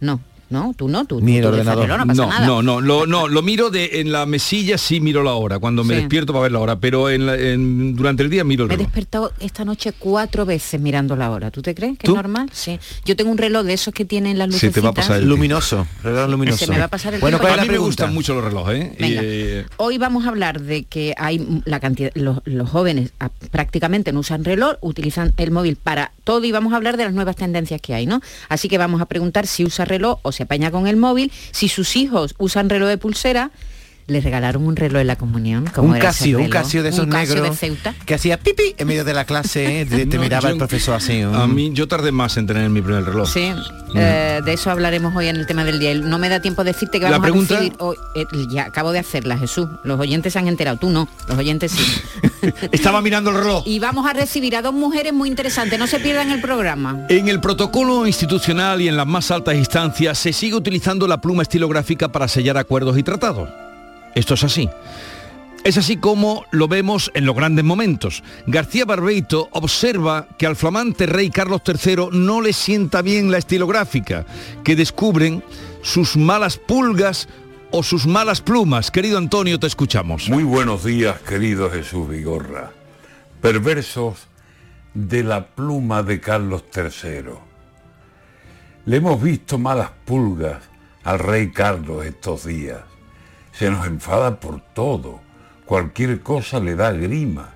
No, no, tú no, tú. Ni el tú dejas ordenador. reloj, no pasa no, nada. no, no, lo, no, lo miro de en la mesilla sí miro la hora, cuando me Sí. despierto para ver la hora, pero en la- en- durante el día miro el Me he reloj. despertado esta noche cuatro veces mirando la hora. ¿Tú te crees que ¿Tú? es normal? Sí. Yo tengo un reloj de esos que tienen las Se luces. te va a pasar el Luminoso, reloj luminoso. Se me va a pasar el Bueno, tiempo. ¿cuál a mí me gustan mucho los relojes, ¿eh? Venga. Eh, Hoy vamos a hablar de que hay la cantidad, los, los jóvenes ah, prácticamente no usan reloj, utilizan el móvil para todo y vamos a hablar de las nuevas tendencias que hay, ¿no? Así que vamos a preguntar si usa reloj o se apaña con el móvil, si sus hijos usan reloj de pulsera, les regalaron un reloj en la comunión. ¿Cómo Un casio, un casio de esos Un Casio negros de Ceuta. que hacía pipi en medio de la clase, ¿eh? te, te No, miraba yo- el profesor así. a mm. mí yo tardé más en tener mi primer reloj. Sí, eh, de eso hablaremos hoy en el tema del día. No me da tiempo de decirte que La vamos pregunta- a recibir hoy, eh, ya acabo de hacerla, Jesús. Los oyentes se han enterado, tú no, los oyentes sí. Estaba mirando el reloj. y vamos a recibir a dos mujeres muy interesantes, no se pierdan el programa. En el protocolo institucional y en las más altas instancias se sigue utilizando la pluma estilográfica para sellar acuerdos y tratados. Esto es así. Es así como lo vemos en los grandes momentos. García Barbeito observa que al flamante rey Carlos III no le sienta bien la estilográfica, que descubren sus malas pulgas o sus malas plumas. Querido Antonio, te escuchamos. Muy buenos días, querido Jesús Vigorra. Perversos de la pluma de Carlos III. Le hemos visto malas pulgas al rey Carlos estos días. Se nos enfada por todo. Cualquier cosa le da grima.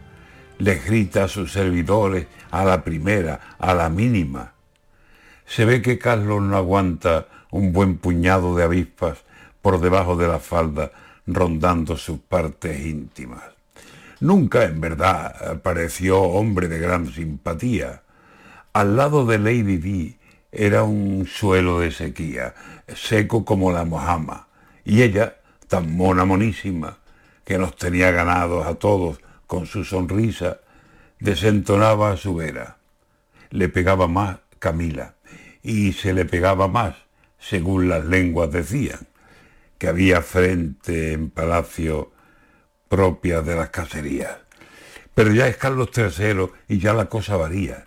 Le grita a sus servidores a la primera, a la mínima. Se ve que Carlos no aguanta un buen puñado de avispas por debajo de la falda rondando sus partes íntimas. Nunca en verdad pareció hombre de gran simpatía. Al lado de Lady Di era un suelo de sequía, seco como la mojama, y ella, tan mona monísima, que nos tenía ganados a todos con su sonrisa, desentonaba a su vera. Le pegaba más Camila, y se le pegaba más, según las lenguas decían, que había frente en palacio propia de las cacerías. Pero ya es Carlos III y ya la cosa varía.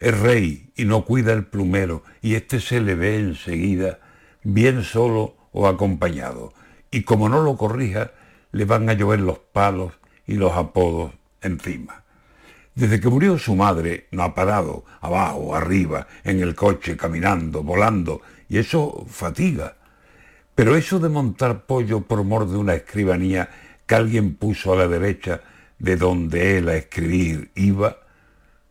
Es rey y no cuida el plumero y este se le ve enseguida, bien solo o acompañado. Y como no lo corrija, le van a llover los palos y los apodos encima. Desde que murió su madre, no ha parado, abajo, arriba, en el coche, caminando, volando, y eso fatiga. Pero eso de montar pollo por mor de una escribanía que alguien puso a la derecha de donde él a escribir iba,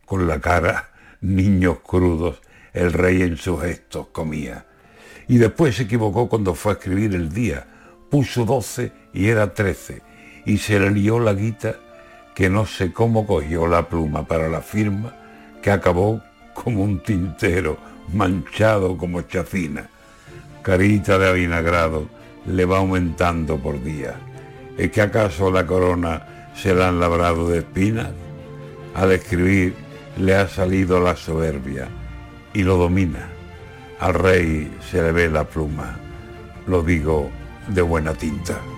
con la cara niños crudos, el rey en sus gestos comía. Y después se equivocó cuando fue a escribir el día. Puso doce y era trece. Y se le lió la guita que no sé cómo cogió la pluma para la firma, que acabó como un tintero manchado como chacina. Carita de avinagrado le va aumentando por día. ¿Es que acaso la corona se la han labrado de espinas? Al escribir le ha salido la soberbia y lo domina. Al rey se le ve la pluma, lo digo de buena tinta.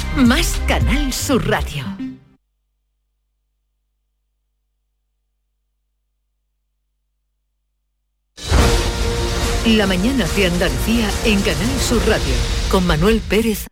más Canal Sur Radio. La mañana de Andalucía en Canal Sur Radio con Manuel Pérez.